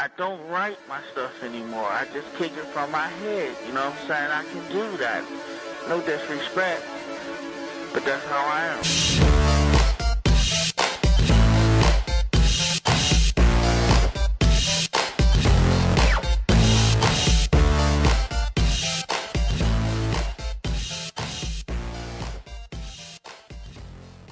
I don't write my stuff anymore. I just kick it from my head. You know what I'm saying? I can do that. No disrespect, but that's how I am.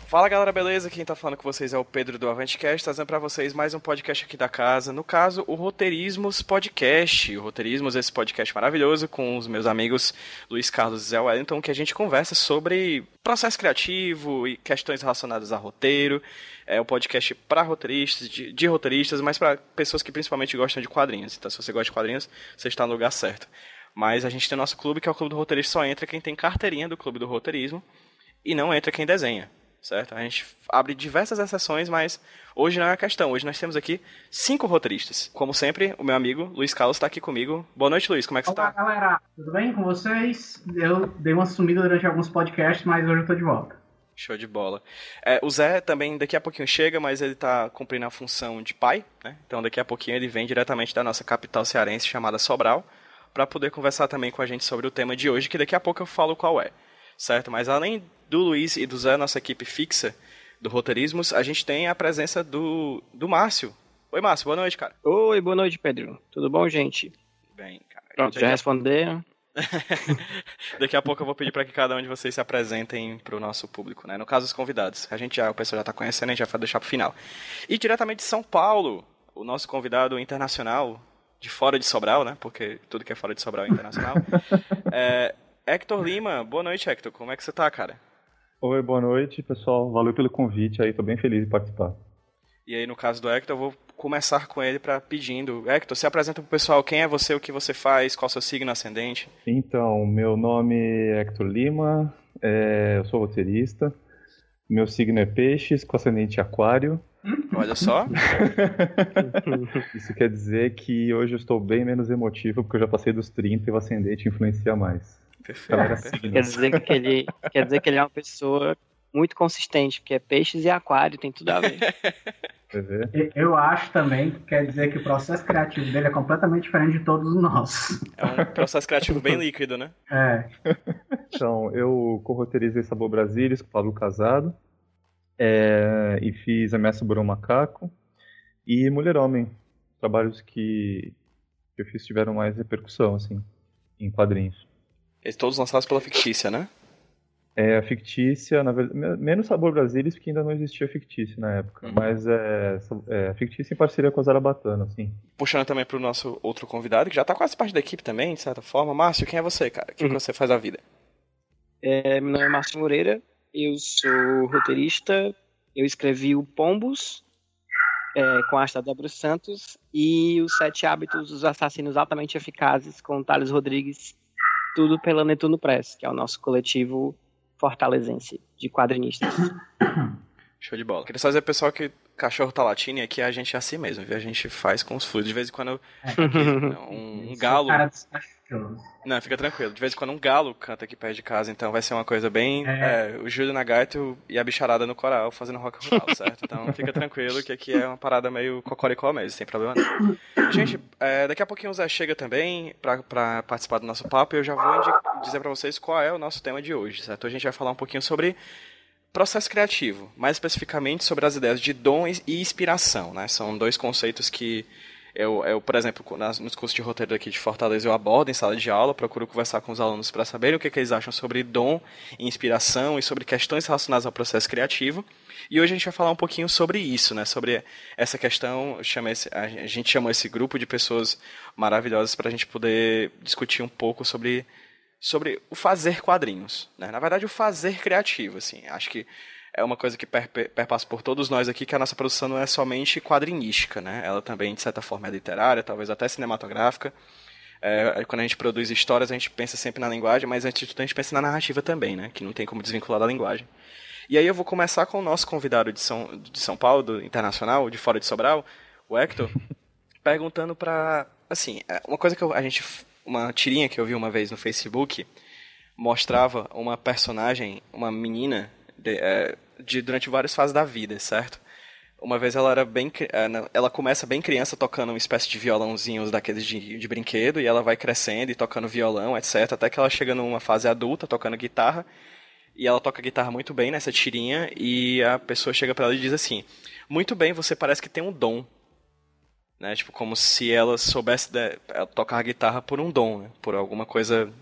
Fala galera, beleza? Quem tá falando com vocês é o Pedro do Avantcast, trazendo para vocês mais um podcast aqui da casa. No caso, o Roteirismos Podcast. O Roteirismos, esse podcast maravilhoso com os meus amigos Luiz Carlos e Zé Wellington, que a gente conversa sobre processo criativo e questões relacionadas a roteiro. É um podcast para roteiristas, de, de roteiristas, mas para pessoas que principalmente gostam de quadrinhos. Então, se você gosta de quadrinhos, você está no lugar certo. Mas a gente tem nosso clube, que é o Clube do Roteirista, só entra quem tem carteirinha do Clube do Roteirismo e não entra quem desenha certo? A gente abre diversas exceções, mas hoje não é a questão. Hoje nós temos aqui cinco roteiristas. Como sempre, o meu amigo Luiz Carlos está aqui comigo. Boa noite, Luiz. Como é que Olá, você está? Olá, galera. Tudo bem com vocês? Eu dei uma sumida durante alguns podcasts, mas hoje eu estou de volta. Show de bola. É, o Zé também daqui a pouquinho chega, mas ele está cumprindo a função de pai, né? Então daqui a pouquinho ele vem diretamente da nossa capital cearense chamada Sobral, para poder conversar também com a gente sobre o tema de hoje, que daqui a pouco eu falo qual é, certo? Mas além do Luiz e do Zé, nossa equipe fixa, do Roteirismos, a gente tem a presença do, do Márcio. Oi, Márcio, boa noite, cara. Oi, boa noite, Pedro. Tudo bom, gente? Bem, cara. Pronto, já responderam. Daqui a pouco eu vou pedir para que cada um de vocês se apresentem para o nosso público, né? No caso, os convidados. A gente já, o pessoal já está conhecendo, a gente já vai deixar para o final. E diretamente de São Paulo, o nosso convidado internacional, de fora de Sobral, né? Porque tudo que é fora de Sobral é internacional. é, Hector Lima, boa noite, Hector. Como é que você tá, cara? Oi, boa noite, pessoal. Valeu pelo convite aí, tô bem feliz de participar. E aí, no caso do Hector, eu vou começar com ele para pedindo. Hector, se apresenta pro pessoal quem é você, o que você faz, qual seu signo ascendente. Então, meu nome é Hector Lima, é, eu sou roteirista. Meu signo é peixes, com ascendente aquário. Olha só. Isso quer dizer que hoje eu estou bem menos emotivo, porque eu já passei dos 30 e o ascendente influencia mais. Perfeito. Quer dizer que ele quer dizer que ele é uma pessoa muito consistente, porque é peixes e aquário, tem tudo a ver. Eu acho também que quer dizer que o processo criativo dele é completamente diferente de todos os nossos. É um processo criativo bem líquido, né? É. Então, eu corroteirizei Sabor Brasília com o Pablo Casado. É, e fiz Ameaça Burão Macaco. E Mulher Homem. Trabalhos que, que eu fiz tiveram mais repercussão, assim, em quadrinhos. Eles todos lançados pela fictícia, né? É, a fictícia, na verdade, menos Sabor Brasilis, porque ainda não existia fictícia na época, uhum. mas é, é fictícia em parceria com a Zarabatana, assim. Puxando também pro nosso outro convidado, que já tá quase parte da equipe também, de certa forma. Márcio, quem é você, cara? O que, uhum. que você faz da vida? É, meu nome é Márcio Moreira, eu sou roteirista, eu escrevi o Pombos, é, com a arte da Débora Santos, e os Sete Hábitos dos Assassinos Altamente Eficazes, com Thales Rodrigues tudo pela Netuno Press, que é o nosso coletivo fortalezense de quadrinistas. Show de bola. Queria só dizer, pessoal, que cachorro tá latindo e aqui a gente é assim mesmo, viu? A gente faz com os fluidos. De vez em quando aqui, um, um galo. Não, fica tranquilo. De vez em quando um galo canta aqui perto de casa, então vai ser uma coisa bem. É. É, o Júlio Nagaito e a bicharada no coral fazendo rock and roll, certo? Então fica tranquilo que aqui é uma parada meio cocoricó mesmo, sem problema não. Gente, é, daqui a pouquinho o Zé chega também pra, pra participar do nosso papo e eu já vou dizer pra vocês qual é o nosso tema de hoje, certo? A gente vai falar um pouquinho sobre processo criativo, mais especificamente sobre as ideias de dom e inspiração, né? São dois conceitos que eu, eu por exemplo, nas, nos cursos de roteiro aqui de Fortaleza eu abordo em sala de aula, procuro conversar com os alunos para saber o que, que eles acham sobre dom e inspiração e sobre questões relacionadas ao processo criativo. E hoje a gente vai falar um pouquinho sobre isso, né? Sobre essa questão, esse, a gente chamou esse grupo de pessoas maravilhosas para a gente poder discutir um pouco sobre sobre o fazer quadrinhos, né? Na verdade, o fazer criativo, assim. Acho que é uma coisa que per, perpassa por todos nós aqui, que a nossa produção não é somente quadrinística, né? Ela também, de certa forma, é literária, talvez até cinematográfica. É, quando a gente produz histórias, a gente pensa sempre na linguagem, mas antes de tudo a gente pensa na narrativa também, né? Que não tem como desvincular da linguagem. E aí eu vou começar com o nosso convidado de São, de São Paulo, do internacional, de fora de Sobral, o Hector, perguntando para assim, é, uma coisa que eu, a gente uma tirinha que eu vi uma vez no Facebook mostrava uma personagem, uma menina de, é, de durante várias fases da vida, certo? Uma vez ela era bem. É, ela começa bem criança tocando uma espécie de violãozinhos daqueles de, de brinquedo, e ela vai crescendo e tocando violão, etc. Até que ela chega numa fase adulta, tocando guitarra. E ela toca guitarra muito bem nessa tirinha, e a pessoa chega para ela e diz assim: Muito bem, você parece que tem um dom. Né? Tipo, como se ela soubesse de, tocar guitarra por um dom, né? por alguma coisa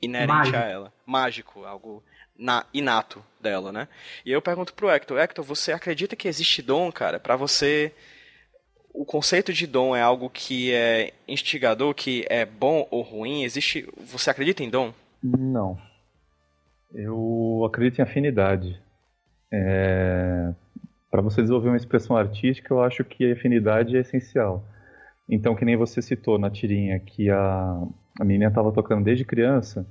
inerente Mágico. a ela. Mágico, algo na, inato dela, né? E eu pergunto pro Hector, Hector, você acredita que existe dom, cara? Para você, o conceito de dom é algo que é instigador, que é bom ou ruim? Existe, você acredita em dom? Não. Eu acredito em afinidade. É... Para você desenvolver uma expressão artística, eu acho que a afinidade é essencial. Então, que nem você citou na tirinha que a, a menina estava tocando desde criança,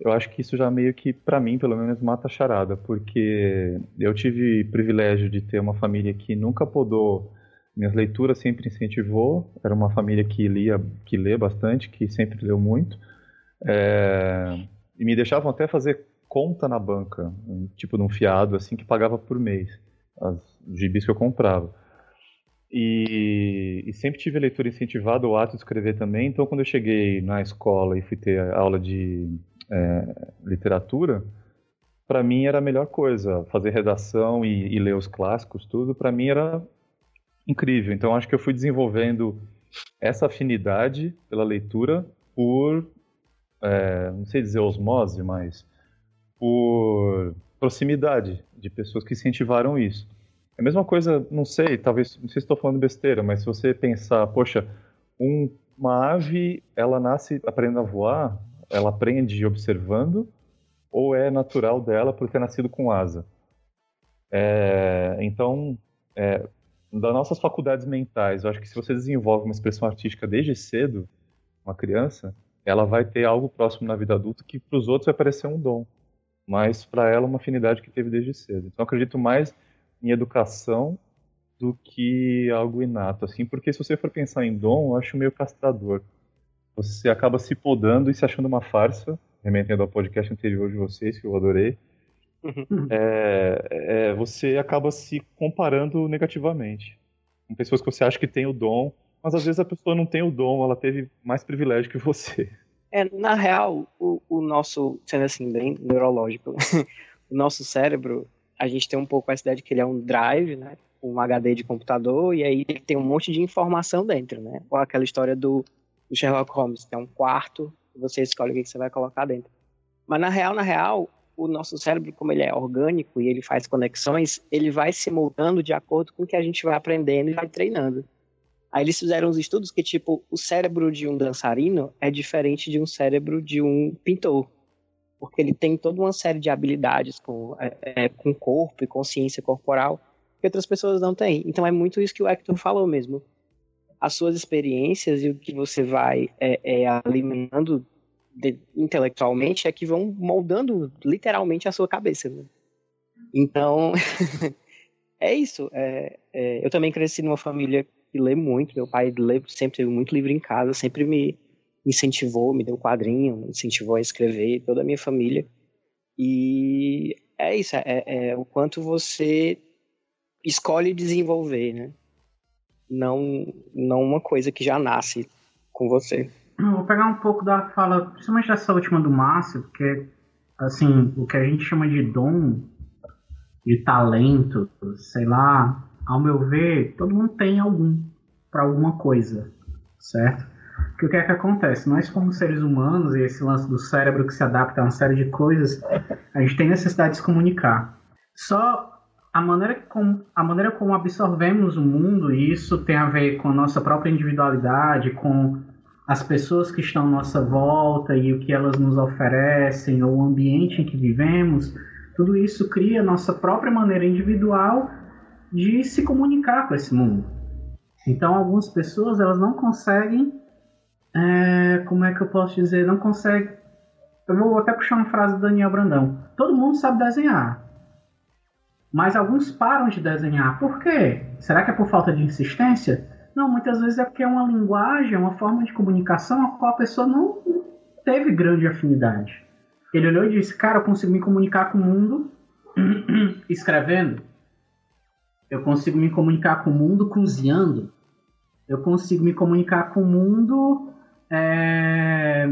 eu acho que isso já meio que, para mim, pelo menos, mata a charada, porque eu tive privilégio de ter uma família que nunca podou minhas leituras, sempre incentivou. Era uma família que lia, que lê bastante, que sempre leu muito. É... E me deixavam até fazer conta na banca, tipo num fiado, assim, que pagava por mês, as gibis que eu comprava. E, e, sempre tive a leitura incentivada, o ato de escrever também. Então, quando eu cheguei na escola e fui ter aula de é, literatura, para mim era a melhor coisa. Fazer redação e, e ler os clássicos, tudo, para mim era incrível. Então acho que eu fui desenvolvendo essa afinidade pela leitura por, é, não sei dizer osmose, mas por proximidade de pessoas que incentivaram isso. É a mesma coisa, não sei, talvez, não sei se estou falando besteira, mas se você pensar, poxa, um, uma ave, ela nasce aprendendo a voar, ela aprende observando ou é natural dela por ter nascido com asa? É, então, é, das nossas faculdades mentais, eu acho que se você desenvolve uma expressão artística desde cedo, uma criança, ela vai ter algo próximo na vida adulta que para os outros vai parecer um dom, mas para ela uma afinidade que teve desde cedo. Então, acredito mais em educação do que algo inato, assim, porque se você for pensar em dom, eu acho meio castrador você acaba se podando e se achando uma farsa, remetendo ao podcast anterior de vocês, que eu adorei. Uhum. É, é, você acaba se comparando negativamente com pessoas que você acha que tem o dom, mas às vezes a pessoa não tem o dom, ela teve mais privilégio que você. É, na real, o, o nosso, sendo assim, bem neurológico, o nosso cérebro, a gente tem um pouco essa ideia de que ele é um drive, né? Um HD de computador, e aí ele tem um monte de informação dentro, né? Ou aquela história do do Sherlock Holmes, que é um quarto, você escolhe o que você vai colocar dentro. Mas na real, na real, o nosso cérebro, como ele é orgânico e ele faz conexões, ele vai se moldando de acordo com o que a gente vai aprendendo e vai treinando. Aí eles fizeram uns estudos que, tipo, o cérebro de um dançarino é diferente de um cérebro de um pintor. Porque ele tem toda uma série de habilidades com, é, é, com corpo e consciência corporal que outras pessoas não têm. Então é muito isso que o Hector falou mesmo as suas experiências e o que você vai é, é, alimentando de, intelectualmente é que vão moldando literalmente a sua cabeça. Né? Então, é isso. É, é, eu também cresci numa família que lê muito. Meu pai lê, sempre teve muito livro em casa, sempre me incentivou, me deu quadrinho, me incentivou a escrever, toda a minha família. E é isso, é, é o quanto você escolhe desenvolver, né? Não, não uma coisa que já nasce com você. Eu vou pegar um pouco da fala, principalmente dessa última do Márcio, porque assim, o que a gente chama de dom, de talento, sei lá, ao meu ver, todo mundo tem algum para alguma coisa, certo? Porque o que é que acontece? Nós, como seres humanos, e esse lance do cérebro que se adapta a uma série de coisas, a gente tem necessidade de se comunicar. Só a maneira, como, a maneira como absorvemos o mundo, e isso tem a ver com a nossa própria individualidade, com as pessoas que estão à nossa volta e o que elas nos oferecem, ou o ambiente em que vivemos, Tudo isso cria a nossa própria maneira individual de se comunicar com esse mundo. Então, algumas pessoas elas não conseguem, é, como é que eu posso dizer, não conseguem. Eu vou até puxar uma frase do Daniel Brandão. Todo mundo sabe desenhar, mas alguns param de desenhar. Por quê? Será que é por falta de insistência? Não, muitas vezes é porque é uma linguagem, uma forma de comunicação a qual a pessoa não teve grande afinidade. Ele olhou e disse: Cara, eu consigo me comunicar com o mundo escrevendo. Eu consigo me comunicar com o mundo cozinhando. Eu consigo me comunicar com o mundo é,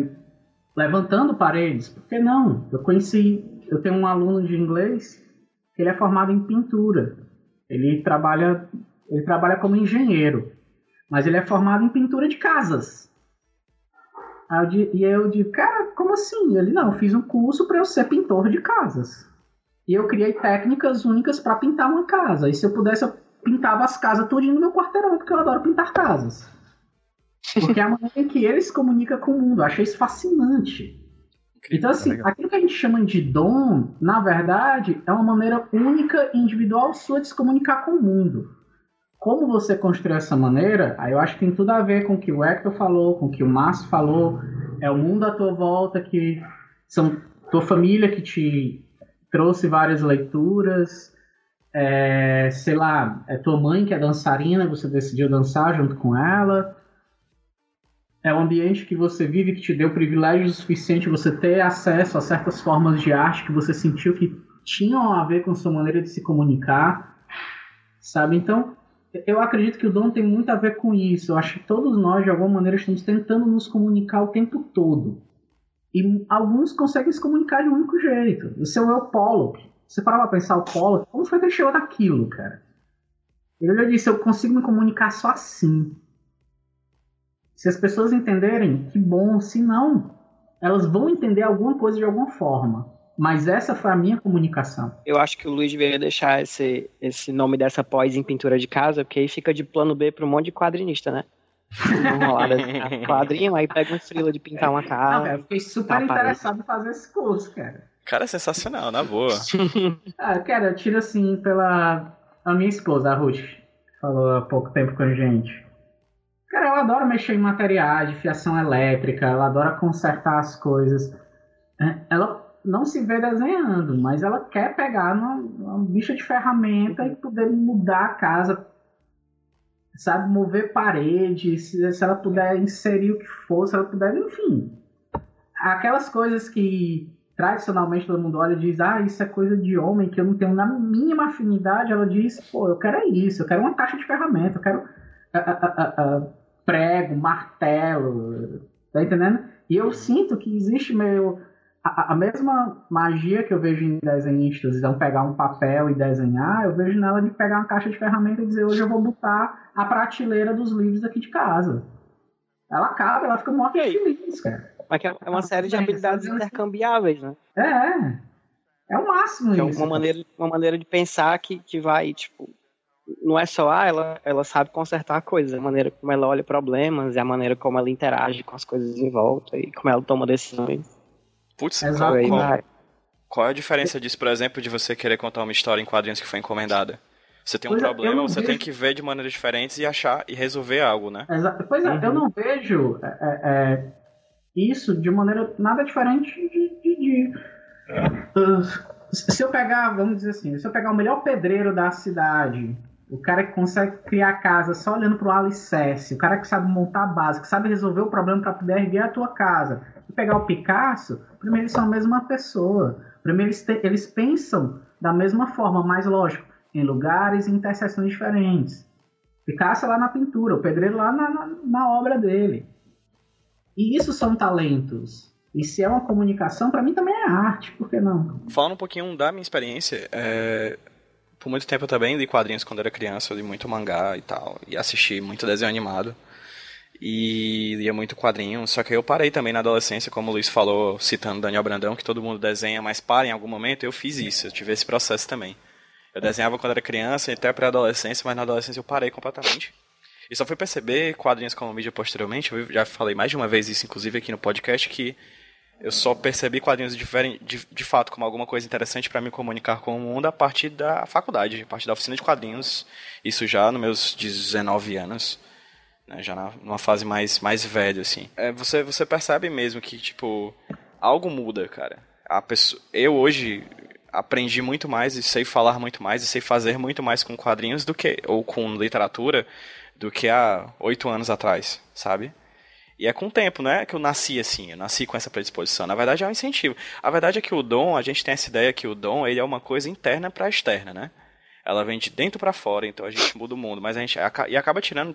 levantando paredes. Por que não? Eu conheci, eu tenho um aluno de inglês ele é formado em pintura. Ele trabalha, ele trabalha como engenheiro, mas ele é formado em pintura de casas. Aí eu, e eu digo, cara, como assim? Ele, não, eu fiz um curso para eu ser pintor de casas. E eu criei técnicas únicas para pintar uma casa. E se eu pudesse, eu pintava as casas tudinho no meu quarteirão, porque eu adoro pintar casas. Porque é a maneira em que ele se comunica com o mundo. Eu achei isso fascinante. Então, assim, é aquilo que a gente chama de dom, na verdade, é uma maneira única e individual sua de se comunicar com o mundo. Como você construiu essa maneira, aí eu acho que tem tudo a ver com o que o Hector falou, com o que o Márcio falou, é o mundo à tua volta, que são tua família que te trouxe várias leituras, é, sei lá, é tua mãe que é dançarina, você decidiu dançar junto com ela. É o ambiente que você vive que te deu privilégio suficiente você ter acesso a certas formas de arte que você sentiu que tinham a ver com sua maneira de se comunicar, sabe? Então, eu acredito que o dom tem muito a ver com isso. Eu acho que todos nós, de alguma maneira, estamos tentando nos comunicar o tempo todo. E alguns conseguem se comunicar de um único jeito. O seu é o Pollock. Você parava pra pensar o Pollock, como foi que ele chegou naquilo, cara? Ele já disse, eu consigo me comunicar só assim. Se as pessoas entenderem, que bom. Se não, elas vão entender alguma coisa de alguma forma. Mas essa foi a minha comunicação. Eu acho que o Luiz deveria deixar esse, esse nome dessa pós em pintura de casa, porque aí fica de plano B para um monte de quadrinista, né? quadrinho, aí pega um frila de pintar uma casa. Ah, eu fiquei super interessado em fazer esse curso, cara. Cara, é sensacional, na boa. ah, cara, eu tiro assim pela a minha esposa, a Ruth, falou há pouco tempo com a gente. Cara, ela adora mexer em materiais, de fiação elétrica, ela adora consertar as coisas. É, ela não se vê desenhando, mas ela quer pegar uma, uma bicha de ferramenta e poder mudar a casa sabe, mover paredes, se, se ela puder inserir o que for, se ela puder, enfim. Aquelas coisas que tradicionalmente todo mundo olha e diz, ah, isso é coisa de homem, que eu não tenho na mínima afinidade, ela diz, pô, eu quero é isso, eu quero uma caixa de ferramenta, eu quero uh, uh, uh, prego, martelo, tá entendendo? E eu sinto que existe meio a, a, mesma magia que eu vejo em desenhistas, então pegar um papel e desenhar, eu vejo nela de pegar uma caixa de ferramenta e dizer, hoje eu vou botar a prateleira dos livros aqui de casa. Ela acaba, ela fica muito feliz, cara. Mas é uma série de habilidades intercambiáveis, né? É. É o máximo que isso. É uma maneira, uma maneira de pensar que, que vai, tipo, não é só, ah, ela, ela sabe consertar coisas, a maneira como ela olha problemas, e a maneira como ela interage com as coisas em volta e como ela toma decisões. Putz, qual, qual, qual, é a diferença disso, por exemplo, de você querer contar uma história em quadrinhos que foi encomendada? Você tem um pois é, problema, você vejo... tem que ver de maneiras diferentes e achar e resolver algo, né? Exato. Pois é, uhum. eu não vejo é, é, é, isso de maneira nada diferente de. de, de... Uh, se eu pegar, vamos dizer assim, se eu pegar o melhor pedreiro da cidade, o cara que consegue criar casa só olhando para o alicerce, o cara que sabe montar a base, que sabe resolver o problema para poder erguer a tua casa, e pegar o Picasso, primeiro eles são a mesma pessoa. Primeiro eles, te, eles pensam da mesma forma, mas lógico, em lugares e interseções diferentes. Picasso lá na pintura, o pedreiro lá na, na, na obra dele. E isso são talentos. E se é uma comunicação, para mim também é arte, por que não? Falando um pouquinho da minha experiência, é... por muito tempo eu também li quadrinhos quando era criança, eu li muito mangá e tal, e assisti muito desenho animado e lia muito quadrinho, só que eu parei também na adolescência, como o Luiz falou, citando Daniel Brandão, que todo mundo desenha, mas para em algum momento, eu fiz isso, eu tive esse processo também. Eu desenhava quando era criança, até pré-adolescência, mas na adolescência eu parei completamente. E só fui perceber quadrinhos como mídia posteriormente, eu já falei mais de uma vez isso, inclusive aqui no podcast, que eu só percebi quadrinhos de, de, de fato como alguma coisa interessante para me comunicar com o mundo a partir da faculdade, a partir da oficina de quadrinhos. Isso já nos meus 19 anos, né, já na, numa fase mais, mais velha, assim. É, você, você percebe mesmo que, tipo, algo muda, cara. A pessoa, eu hoje aprendi muito mais e sei falar muito mais e sei fazer muito mais com quadrinhos do que ou com literatura do que há oito anos atrás, sabe? E é com o tempo, é que eu nasci assim, eu nasci com essa predisposição. Na verdade é um incentivo. A verdade é que o dom, a gente tem essa ideia que o dom ele é uma coisa interna para externa, né? Ela vem de dentro para fora, então a gente muda o mundo, mas a gente e acaba tirando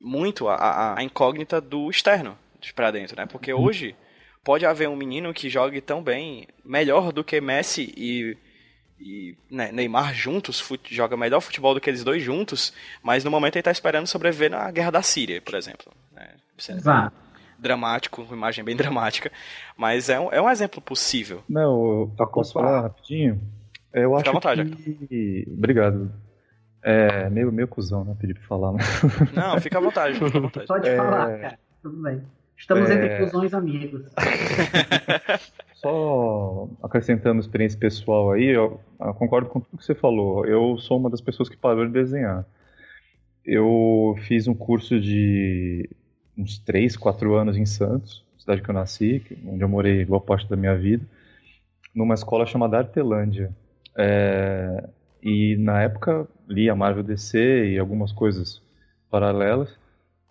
muito a, a, incógnita do externo para dentro, né? Porque hoje pode haver um menino que jogue tão bem, melhor do que Messi e, e né, Neymar juntos, joga melhor futebol do que eles dois juntos, mas no momento ele está esperando sobreviver na guerra da Síria, por exemplo. Exato. Dramático, uma imagem bem dramática, mas é um, é um exemplo possível. Não, eu posso falar rapidinho? Eu Fica acho à vontade, que... Obrigado. É meio, meio cuzão, né? Pedir pra falar, né? Não, fica à vontade, fica à vontade. Pode é... falar, cara. Tudo bem. Estamos é... entre fusões amigos. Só acrescentando experiência pessoal aí, eu, eu, concordo com tudo que você falou. Eu sou uma das pessoas que parou de desenhar. Eu fiz um curso de uns 3, 4 anos em Santos, cidade que eu nasci, onde eu morei boa parte da minha vida, numa escola chamada Artelândia. É, e na época li a Marvel DC e algumas coisas paralelas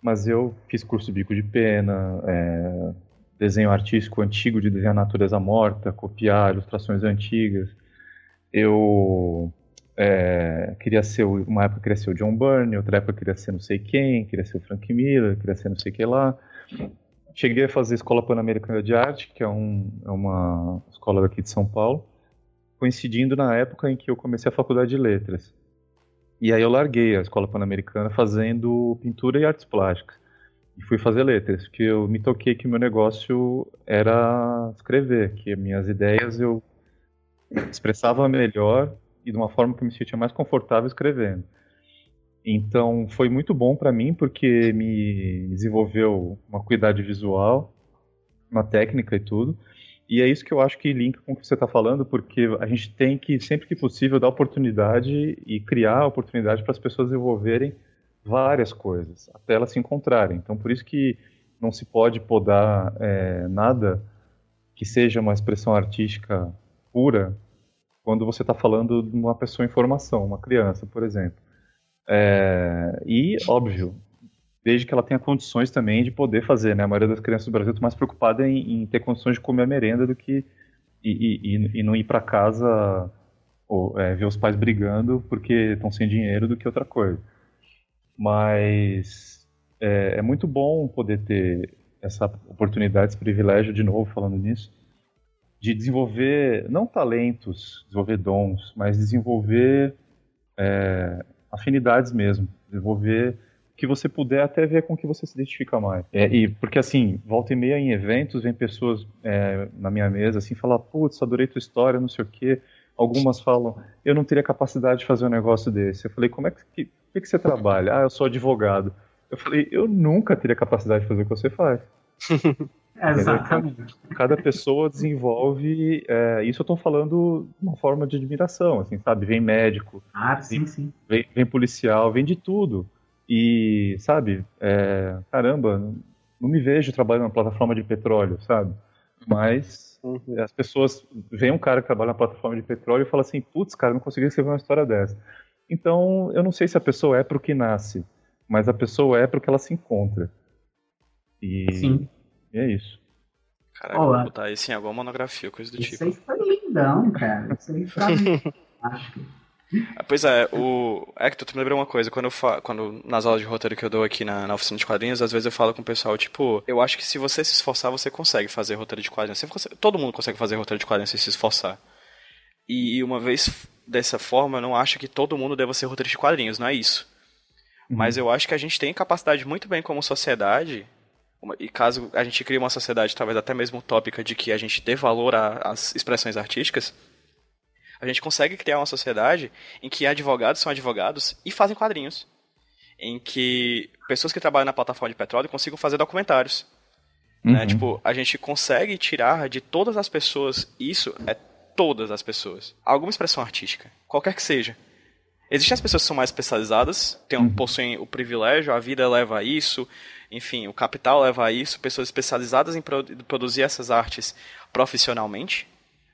mas eu fiz curso de bico de pena, é, desenho artístico antigo de desenhar natureza morta, copiar ilustrações antigas. Eu é, queria ser, uma época queria ser o John Byrne, outra época queria ser não sei quem, queria ser o Frank Miller, queria ser não sei que lá. Cheguei a fazer Escola Pan-Americana de Arte, que é, um, é uma escola daqui de São Paulo, coincidindo na época em que eu comecei a faculdade de letras. E aí eu larguei a escola pan-americana fazendo pintura e artes plásticas. E fui fazer letras, porque eu me toquei que meu negócio era escrever, que minhas ideias eu expressava melhor e de uma forma que eu me sentia mais confortável escrevendo. Então foi muito bom para mim porque me desenvolveu uma cuidade visual, uma técnica e tudo. E é isso que eu acho que linka com o que você está falando, porque a gente tem que, sempre que possível, dar oportunidade e criar oportunidade para as pessoas desenvolverem várias coisas, até elas se encontrarem. Então, por isso que não se pode podar é, nada que seja uma expressão artística pura quando você está falando de uma pessoa em formação, uma criança, por exemplo. É, e, óbvio, desde que ela tenha condições também de poder fazer, né? A maioria das crianças do Brasil está mais preocupada em, em, ter condições de comer a merenda do que e, e, e não ir para casa ou é, ver os pais brigando porque estão sem dinheiro do que outra coisa. Mas é, é, muito bom poder ter essa oportunidade, esse privilégio, de novo falando nisso, de desenvolver, não talentos, desenvolver dons, mas desenvolver é, afinidades mesmo, desenvolver que você puder até ver com que você se identifica mais. É, e porque assim, volta e meia em eventos, vem pessoas é, na minha mesa assim, falar, putz, adorei tua história, não sei o quê. Algumas falam, eu não teria capacidade de fazer um negócio desse. Eu falei, como é que, que, que você trabalha? Ah, eu sou advogado. Eu falei, eu nunca teria capacidade de fazer o que você faz. Exatamente. Cada pessoa desenvolve. É, isso eu estou falando de uma forma de admiração, assim, sabe? Vem médico. Ah, sim, vem, sim. Vem, vem policial, vem de tudo. E, sabe, é, caramba, não me vejo trabalhando na plataforma de petróleo, sabe? Mas uhum. as pessoas veem um cara que trabalha na plataforma de petróleo e fala assim, putz, cara, não consegui escrever uma história dessa. Então, eu não sei se a pessoa é pro que nasce, mas a pessoa é pro que ela se encontra. E, Sim. E é isso. Caraca, Olá. vou botar isso em alguma monografia, coisa do isso tipo. Isso aí foi lindão, cara. Isso aí foi... Que... Ah, pois é, o Hector, tu me lembrou uma coisa, quando eu fa... quando nas aulas de roteiro que eu dou aqui na, na oficina de quadrinhos, às vezes eu falo com o pessoal, tipo, eu acho que se você se esforçar, você consegue fazer roteiro de quadrinhos. Consegue... Todo mundo consegue fazer roteiro de quadrinhos se se esforçar. E uma vez dessa forma, eu não acho que todo mundo deva ser roteiro de quadrinhos, não é isso. Uhum. Mas eu acho que a gente tem capacidade muito bem como sociedade, e caso a gente crie uma sociedade talvez até mesmo utópica de que a gente dê valor às expressões artísticas, a gente consegue criar uma sociedade em que advogados são advogados e fazem quadrinhos. Em que pessoas que trabalham na plataforma de petróleo consigam fazer documentários. Né? Uhum. Né? Tipo, a gente consegue tirar de todas as pessoas isso, é todas as pessoas. Alguma expressão artística, qualquer que seja. Existem as pessoas que são mais especializadas, tem, uhum. possuem o privilégio, a vida leva a isso, enfim, o capital leva a isso, pessoas especializadas em produzir essas artes profissionalmente,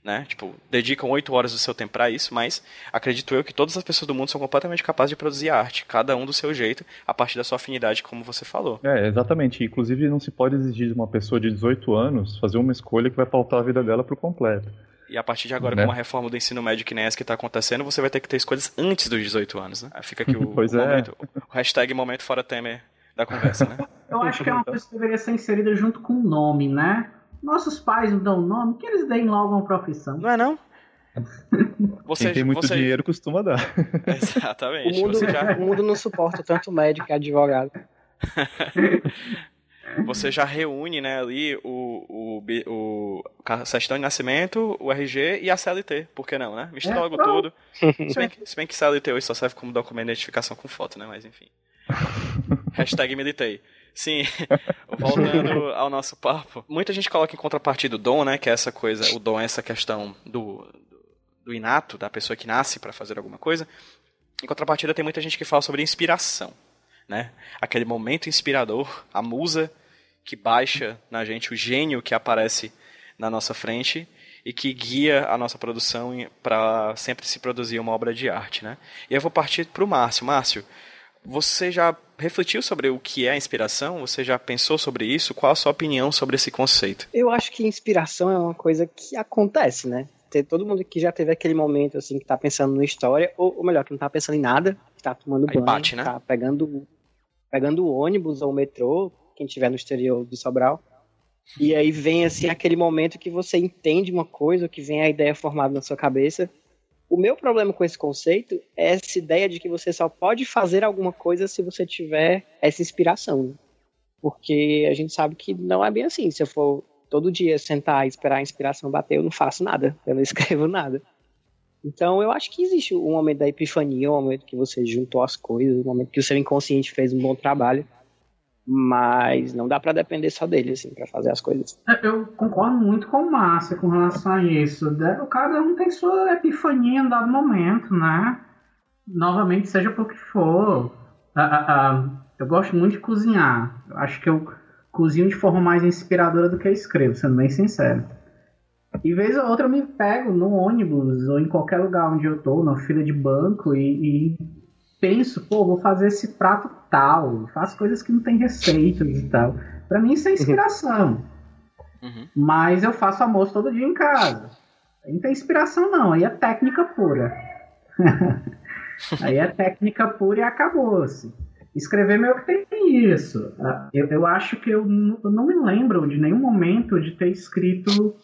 né? Tipo, dedicam oito horas do seu tempo para isso, mas acredito eu que todas as pessoas do mundo são completamente capazes de produzir arte, cada um do seu jeito, a partir da sua afinidade, como você falou. É, exatamente. Inclusive, não se pode exigir de uma pessoa de 18 anos fazer uma escolha que vai pautar a vida dela por completo. E a partir de agora, né? com a reforma do ensino médio que nem essa que está acontecendo, você vai ter que ter escolhas antes dos 18 anos, né? Fica aqui o, pois o é. momento, o hashtag momento fora Temer da conversa, né? Eu acho que é uma coisa que deveria ser inserida junto com o nome, né? Nossos pais não dão nome, que eles deem logo uma profissão. Não é não? Você, Quem tem muito você... dinheiro costuma dar. Exatamente. O mundo, já... o mundo não suporta tanto médico e advogado. você já reúne né, ali o, o, o, o certidão de nascimento, o RG e a CLT, por que não, né? Mistura é, logo não. tudo. Se bem, que, se bem que CLT hoje só serve como documento de identificação com foto, né? Mas enfim. Hashtag militei. Sim, voltando ao nosso papo. Muita gente coloca em contrapartida o dom, né? Que é essa coisa, o dom é essa questão do, do inato, da pessoa que nasce para fazer alguma coisa. Em contrapartida, tem muita gente que fala sobre inspiração, né? Aquele momento inspirador, a musa que baixa na gente, o gênio que aparece na nossa frente e que guia a nossa produção para sempre se produzir uma obra de arte, né? E eu vou partir para o Márcio. Márcio, você já refletiu sobre o que é a inspiração? Você já pensou sobre isso? Qual a sua opinião sobre esse conceito? Eu acho que inspiração é uma coisa que acontece, né? Tem todo mundo que já teve aquele momento assim que tá pensando na história, ou, ou melhor, que não tá pensando em nada, que tá tomando banho, bate, né? tá pegando pegando o ônibus ou o metrô, quem estiver no exterior de Sobral. E aí vem assim aquele momento que você entende uma coisa, que vem a ideia formada na sua cabeça o meu problema com esse conceito é essa ideia de que você só pode fazer alguma coisa se você tiver essa inspiração. Porque a gente sabe que não é bem assim. Se eu for todo dia sentar e esperar a inspiração bater, eu não faço nada, eu não escrevo nada. Então eu acho que existe um momento da epifania, um momento que você juntou as coisas, um momento que o seu inconsciente fez um bom trabalho mas não dá para depender só dele, assim, para fazer as coisas. É, eu concordo muito com o Márcia com relação a isso. O cada um tem sua epifania em dado momento, né? Novamente, seja por que for. eu gosto muito de cozinhar. Eu acho que eu cozinho de forma mais inspiradora do que eu escrevo, sendo bem sincero. E vez ou outra eu me pego no ônibus ou em qualquer lugar onde eu tô, na fila de banco, e, e penso, pô, vou fazer esse prato tal, faço coisas que não tem receitas e tal. Para mim isso é inspiração. Uhum. Mas eu faço almoço todo dia em casa. Aí não tem inspiração não, aí é técnica pura. aí é técnica pura e acabou-se. Escrever meio que tem isso. Eu, eu acho que eu, eu não me lembro de nenhum momento de ter escrito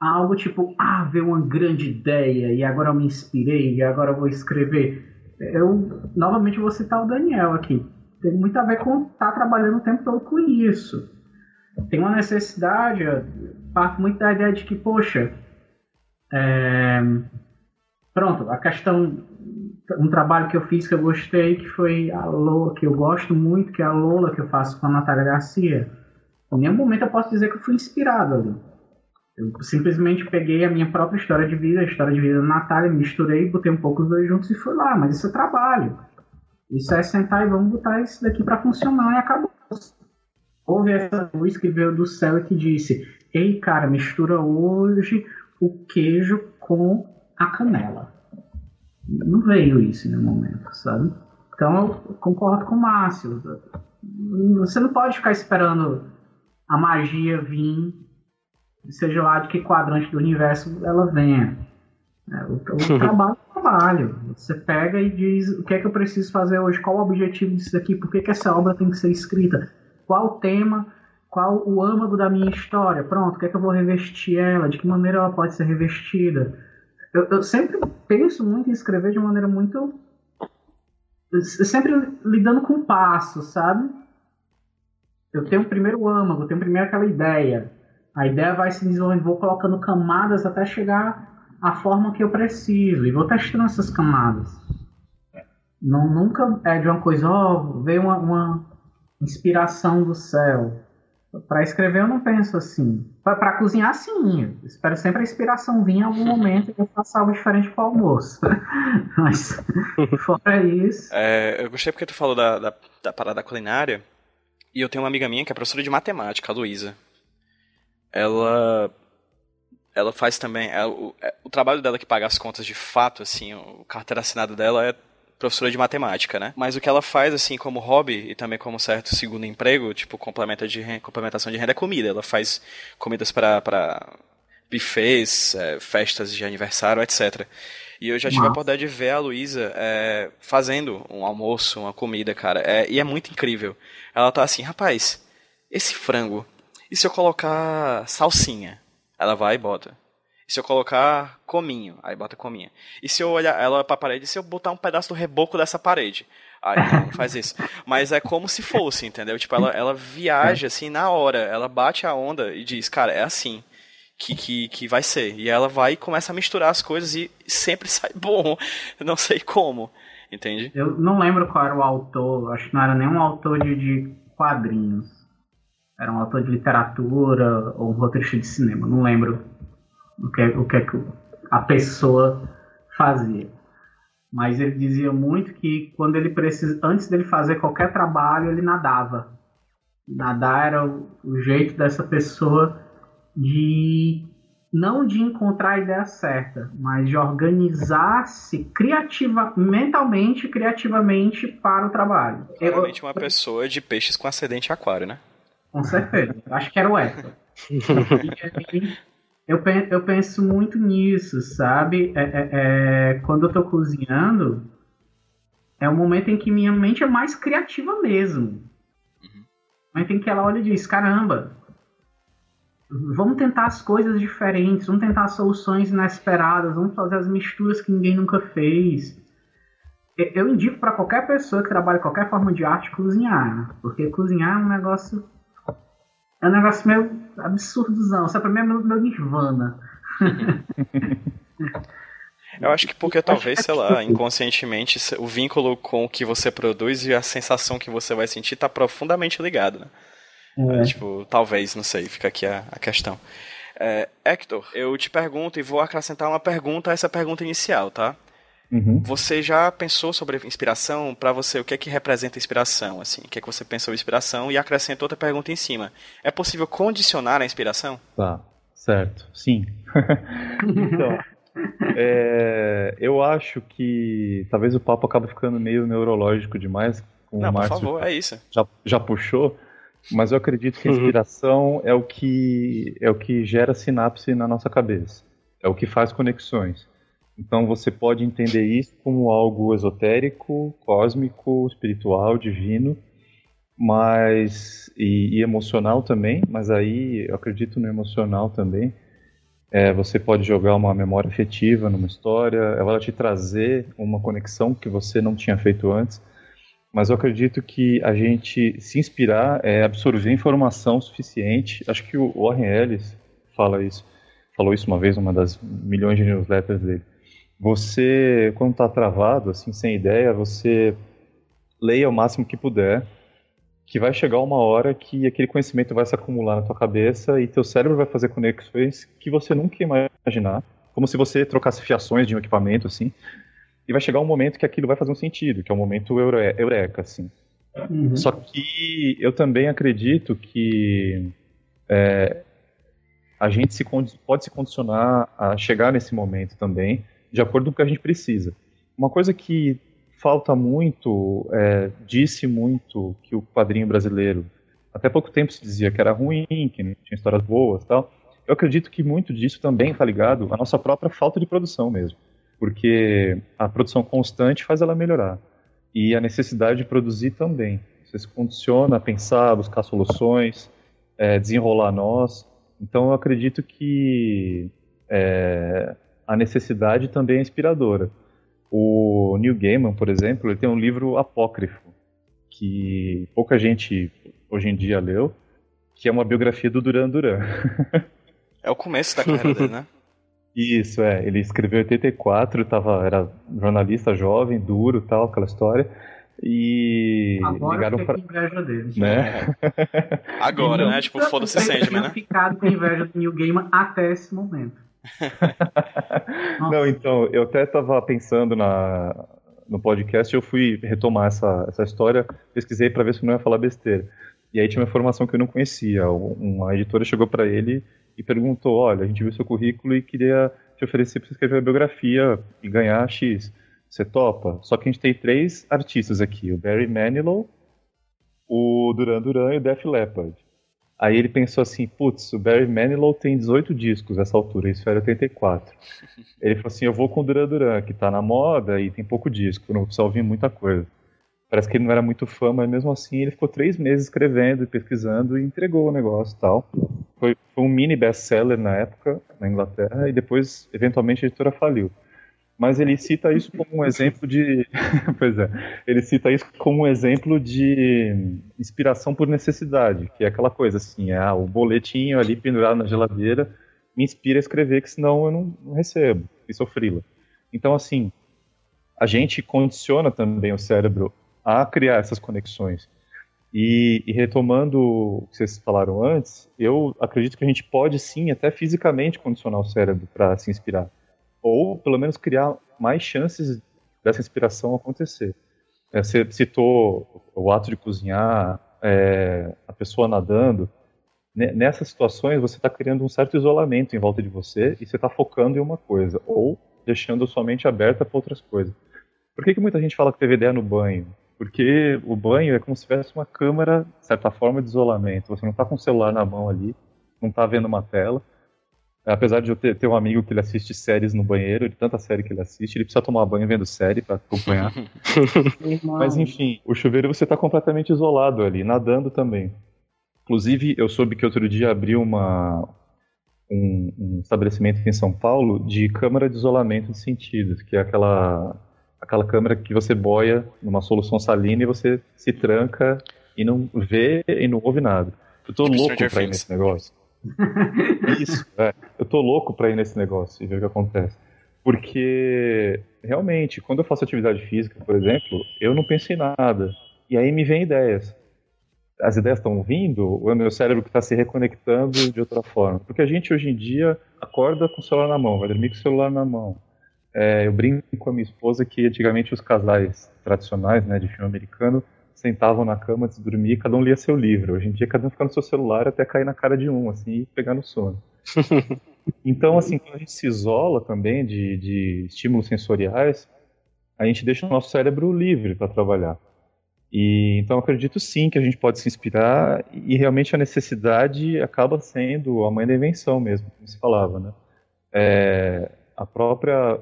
algo tipo, ah, veio uma grande ideia e agora eu me inspirei e agora eu vou escrever eu novamente vou citar o Daniel aqui. Tem muito a ver com estar tá trabalhando o tempo todo com isso. Tem uma necessidade, parto muito da ideia de que, poxa, é, pronto, a questão, um trabalho que eu fiz que eu gostei, que foi a Lola, que eu gosto muito, que é a Lola que eu faço com a Natália Garcia. Em nenhum momento eu posso dizer que eu fui inspirado ali. Eu simplesmente peguei a minha própria história de vida, a história de vida da Natália, misturei, botei um pouco os dois juntos e fui lá. Mas isso é trabalho. Isso é sentar e vamos botar isso daqui para funcionar e acabou. Houve essa luz que veio do céu e que disse: Ei, cara, mistura hoje o queijo com a canela. Não veio isso no momento, sabe? Então eu concordo com o Márcio. Você não pode ficar esperando a magia vir seja lá de que quadrante do universo ela venha. É, o, o trabalho trabalho. Você pega e diz o que é que eu preciso fazer hoje, qual o objetivo disso daqui, por que, que essa obra tem que ser escrita, qual o tema, qual o âmago da minha história, pronto, o que é que eu vou revestir ela, de que maneira ela pode ser revestida. Eu, eu sempre penso muito em escrever de maneira muito. sempre lidando com passos, sabe? Eu tenho o primeiro âmago, eu tenho primeiro aquela ideia. A ideia vai se desenvolvendo, vou colocando camadas até chegar à forma que eu preciso e vou testando essas camadas. Não, nunca é de uma coisa, ó, oh, veio uma, uma inspiração do céu. Para escrever eu não penso assim. Para cozinhar, sim. espero sempre a inspiração vir em algum momento e eu faça algo diferente para o almoço. Mas, fora isso. É, eu gostei porque tu falou da, da, da parada culinária. E eu tenho uma amiga minha que é professora de matemática, a Luísa. Ela. Ela faz também. Ela, o, é, o trabalho dela que paga as contas de fato, assim, o carteira assinada dela é professora de matemática, né? Mas o que ela faz, assim, como hobby e também como certo segundo emprego, tipo, complementa de, complementação de renda é comida. Ela faz comidas para buffets, é, festas de aniversário, etc. E eu já tive Nossa. a oportunidade de ver a Luísa é, fazendo um almoço, uma comida, cara. É, e é muito incrível. Ela tá assim, rapaz, esse frango, e se eu colocar salsinha? Ela vai e bota. E se eu colocar cominho? Aí bota cominho. E se eu olhar ela pra parede, e se eu botar um pedaço do reboco dessa parede? Aí faz isso. Mas é como se fosse, entendeu? Tipo, ela, ela viaja assim na hora. Ela bate a onda e diz, cara, é assim que, que, que vai ser. E ela vai e começa a misturar as coisas e sempre sai bom. Eu não sei como. Entende? Eu não lembro qual era o autor. Acho que não era nenhum autor de, de quadrinhos. Era um autor de literatura ou um roteirista de cinema. Não lembro o que, o que, que a pessoa fazia. Mas ele dizia muito que quando ele precisa, antes dele fazer qualquer trabalho, ele nadava. Nadar era o, o jeito dessa pessoa de não de encontrar a ideia certa, mas de organizar-se criativa, mentalmente, criativamente para o trabalho. Realmente uma pessoa de peixes com ascendente aquário, né? Com certeza. Acho que era o Eto. Eu, eu penso muito nisso, sabe? É, é, é, quando eu tô cozinhando, é o momento em que minha mente é mais criativa mesmo. Uhum. O momento em que ela olha e diz: caramba, vamos tentar as coisas diferentes, vamos tentar soluções inesperadas, vamos fazer as misturas que ninguém nunca fez. Eu indico para qualquer pessoa que trabalha qualquer forma de arte cozinhar, porque cozinhar é um negócio é um negócio meio absurdozão. Isso pra mim é meu, meu nirvana. Eu acho que porque talvez, sei lá, inconscientemente, o vínculo com o que você produz e a sensação que você vai sentir tá profundamente ligado, né? É. É, tipo, talvez, não sei, fica aqui a, a questão. É, Hector, eu te pergunto e vou acrescentar uma pergunta a essa pergunta inicial, tá? Uhum. Você já pensou sobre inspiração? Para você, o que é que representa inspiração? Assim, o que é que você pensou em inspiração? E acrescenta outra pergunta em cima. É possível condicionar a inspiração? Tá, certo, sim. então, é, eu acho que talvez o papo acabe ficando meio neurológico demais. Com Não, o por favor, é isso. Já, já puxou, mas eu acredito que a inspiração é o que é o que gera sinapse na nossa cabeça. É o que faz conexões. Então você pode entender isso como algo esotérico, cósmico, espiritual, divino, mas e, e emocional também. Mas aí eu acredito no emocional também. É, você pode jogar uma memória afetiva numa história, ela vai te trazer uma conexão que você não tinha feito antes. Mas eu acredito que a gente se inspirar é absorver informação suficiente. Acho que o Warren Ellis fala isso, falou isso uma vez, uma das milhões de newsletters dele você, quando está travado, assim, sem ideia, você leia o máximo que puder, que vai chegar uma hora que aquele conhecimento vai se acumular na tua cabeça e teu cérebro vai fazer conexões que você nunca ia imaginar, como se você trocasse fiações de um equipamento, assim, e vai chegar um momento que aquilo vai fazer um sentido, que é o um momento eure eureka, assim. Uhum. Só que eu também acredito que é, a gente se, pode se condicionar a chegar nesse momento também, de acordo com o que a gente precisa. Uma coisa que falta muito, é, disse muito que o quadrinho brasileiro, até pouco tempo se dizia que era ruim, que não tinha histórias boas tal. Eu acredito que muito disso também está ligado à nossa própria falta de produção mesmo. Porque a produção constante faz ela melhorar. E a necessidade de produzir também. Você se condiciona a pensar, buscar soluções, é, desenrolar nós. Então eu acredito que é, a necessidade também é inspiradora. O Neil Gaiman, por exemplo, ele tem um livro apócrifo que pouca gente hoje em dia leu, que é uma biografia do Duran Duran. É o começo da carreira dele, né? Isso, é. Ele escreveu em 84, tava, era jornalista jovem, duro tal, aquela história. E Agora ligaram pra... com inveja dele. Né? Agora, né? Tipo, foda-se Sandman, né? ficado com inveja do New Game até esse momento. Não, então, eu até tava pensando na, no podcast, eu fui retomar essa, essa história, pesquisei para ver se não ia falar besteira. E aí tinha uma informação que eu não conhecia. Uma editora chegou para ele e perguntou: Olha, a gente viu seu currículo e queria te oferecer para você escrever a biografia e ganhar X. Você topa? Só que a gente tem três artistas aqui: o Barry Manilow, o Duran Duran e o Def Leppard. Aí ele pensou assim: putz, o Barry Manilow tem 18 discos nessa altura, isso era 84. Ele falou assim: eu vou com o Duran Duran, que tá na moda e tem pouco disco, não precisa ouvir muita coisa. Parece que ele não era muito fã, mas mesmo assim ele ficou três meses escrevendo e pesquisando e entregou o negócio e tal. Foi, foi um mini best-seller na época, na Inglaterra, e depois, eventualmente, a editora faliu. Mas ele cita isso como um exemplo de. pois é. Ele cita isso como um exemplo de inspiração por necessidade, que é aquela coisa assim: é, ah, o boletinho ali pendurado na geladeira me inspira a escrever, que senão eu não, não recebo, e sou frila. Então, assim, a gente condiciona também o cérebro a criar essas conexões. E, e, retomando o que vocês falaram antes, eu acredito que a gente pode sim, até fisicamente, condicionar o cérebro para se inspirar ou pelo menos criar mais chances dessa inspiração acontecer. É, você citou o ato de cozinhar, é, a pessoa nadando. Nessas situações, você está criando um certo isolamento em volta de você e você está focando em uma coisa, ou deixando sua mente aberta para outras coisas. Por que, que muita gente fala que teve ideia no banho? Porque o banho é como se tivesse uma câmera, de certa forma, de isolamento. Você não está com o celular na mão ali, não está vendo uma tela, Apesar de eu ter, ter, um amigo que ele assiste séries no banheiro, de tanta série que ele assiste, ele precisa tomar banho vendo série para acompanhar. Mas enfim, o chuveiro você tá completamente isolado ali, nadando também. Inclusive, eu soube que outro dia abriu uma, um, um, estabelecimento em São Paulo de câmara de isolamento de sentidos, que é aquela, aquela câmera que você boia numa solução salina e você se tranca e não vê e não ouve nada. Eu tô tipo louco pra ir nesse negócio. Isso, é. Eu tô louco pra ir nesse negócio e ver o que acontece. Porque, realmente, quando eu faço atividade física, por exemplo, eu não penso em nada. E aí me vem ideias. As ideias estão vindo, ou é o meu cérebro que está se reconectando de outra forma? Porque a gente, hoje em dia, acorda com o celular na mão, vai dormir com o celular na mão. É, eu brinco com a minha esposa que antigamente os casais tradicionais, né, de filme americano, sentavam na cama antes de dormir cada um lia seu livro. Hoje em dia, cada um fica no seu celular até cair na cara de um, assim, e pegar no sono. então, assim, quando a gente se isola também de, de estímulos sensoriais, a gente deixa o nosso cérebro livre para trabalhar. E então acredito sim que a gente pode se inspirar e realmente a necessidade acaba sendo a mãe da invenção mesmo, como se falava, né? É, a própria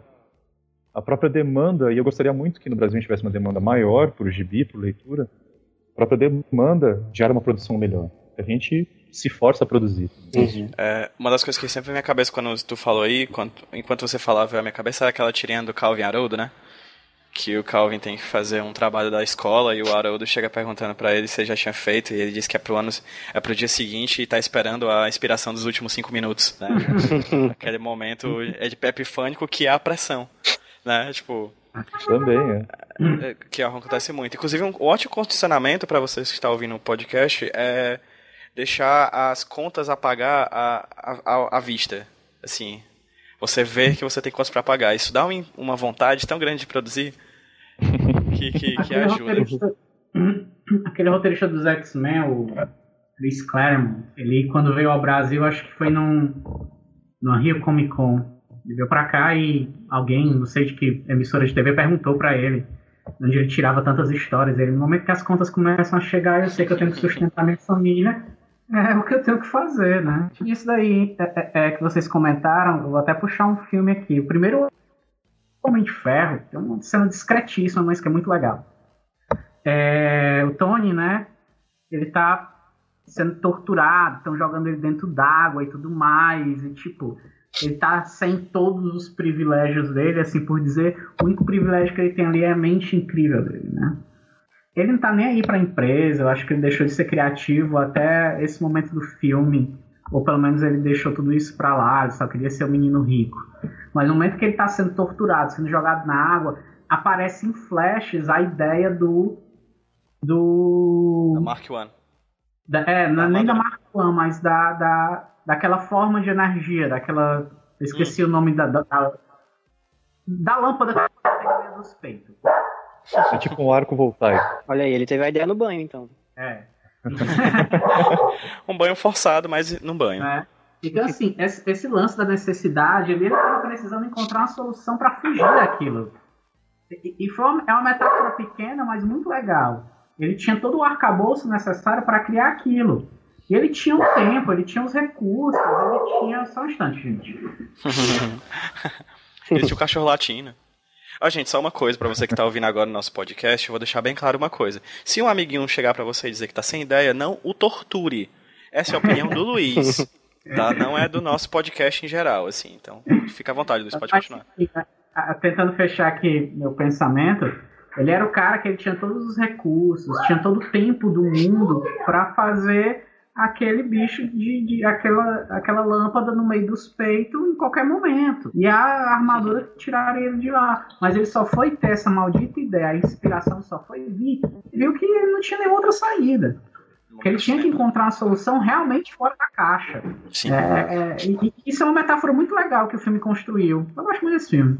a própria demanda, e eu gostaria muito que no Brasil a gente tivesse uma demanda maior por gibi, por leitura, a própria demanda gera uma produção melhor. A gente se força a produzir. Uhum. É, uma das coisas que sempre na minha cabeça quando tu falou aí, enquanto, enquanto você falava, a minha cabeça era aquela tirinha do Calvin Haroldo, né? Que o Calvin tem que fazer um trabalho da escola e o Haroldo chega perguntando para ele se ele já tinha feito e ele diz que é pro, ano, é pro dia seguinte e tá esperando a inspiração dos últimos cinco minutos, né? Aquele momento é de epifânico que é a pressão né? Tipo. Também, é. é que acontece muito. Inclusive, um ótimo condicionamento para vocês que estão ouvindo o podcast é deixar as contas a pagar à, vista. Assim, você vê que você tem contas para pagar. Isso dá uma vontade tão grande de produzir que, que, que ajuda. Roteirista, aquele roteirista dos X-Men, o Chris Claremont, ele quando veio ao Brasil, acho que foi num, no Rio Comic Con. Ele veio pra cá e alguém, não sei de que emissora de TV, perguntou para ele onde ele tirava tantas histórias. Ele, no momento que as contas começam a chegar, eu sei que eu tenho que sustentar minha família, é o que eu tenho que fazer, né? Isso daí é, é, é que vocês comentaram, eu vou até puxar um filme aqui. O primeiro Homem de Ferro, tem uma cena discretíssima, mas que é muito legal. É, o Tony, né? Ele tá sendo torturado, estão jogando ele dentro d'água e tudo mais, e tipo, ele tá sem todos os privilégios dele, assim por dizer. O único privilégio que ele tem ali é a mente incrível dele, né? Ele não tá nem aí pra empresa, eu acho que ele deixou de ser criativo até esse momento do filme. Ou pelo menos ele deixou tudo isso pra lá, ele só queria ser o um menino rico. Mas no momento que ele tá sendo torturado, sendo jogado na água, aparece em flashes a ideia do do. Da Mark One. Da, é, da nem da Mark One, mas da, da, daquela forma de energia, daquela. Eu esqueci hum. o nome da, da, da, lâmpada que tem dos peitos. É tipo um arco voltaico. Olha aí, ele teve a ideia no banho, então. É. um banho forçado, mas num banho. É. Então, assim, esse, esse, lance da necessidade, ele estava precisando encontrar uma solução para fugir daquilo. E, e foi uma, é uma metáfora pequena, mas muito legal. Ele tinha todo o arcabouço necessário para criar aquilo. E ele tinha o tempo, ele tinha os recursos, ele tinha. Só um instante, gente. ele tinha o cachorro latino. Ó, gente, só uma coisa para você que tá ouvindo agora no nosso podcast, eu vou deixar bem claro uma coisa. Se um amiguinho chegar para você e dizer que tá sem ideia, não o torture. Essa é a opinião do Luiz. Tá? Não é do nosso podcast em geral, assim. Então, fica à vontade, Luiz, pode continuar. Tentando fechar aqui meu pensamento, ele era o cara que ele tinha todos os recursos, tinha todo o tempo do mundo para fazer aquele bicho de, de, aquela, aquela lâmpada no meio dos peitos em qualquer momento. E a armadura tiraria ele de lá. Mas ele só foi ter essa maldita ideia, a inspiração só foi vir. Viu que ele não tinha nenhuma outra saída. Que ele tinha que encontrar uma solução realmente fora da caixa. Sim. É, é, e, isso é uma metáfora muito legal que o filme construiu. Eu gosto muito desse filme.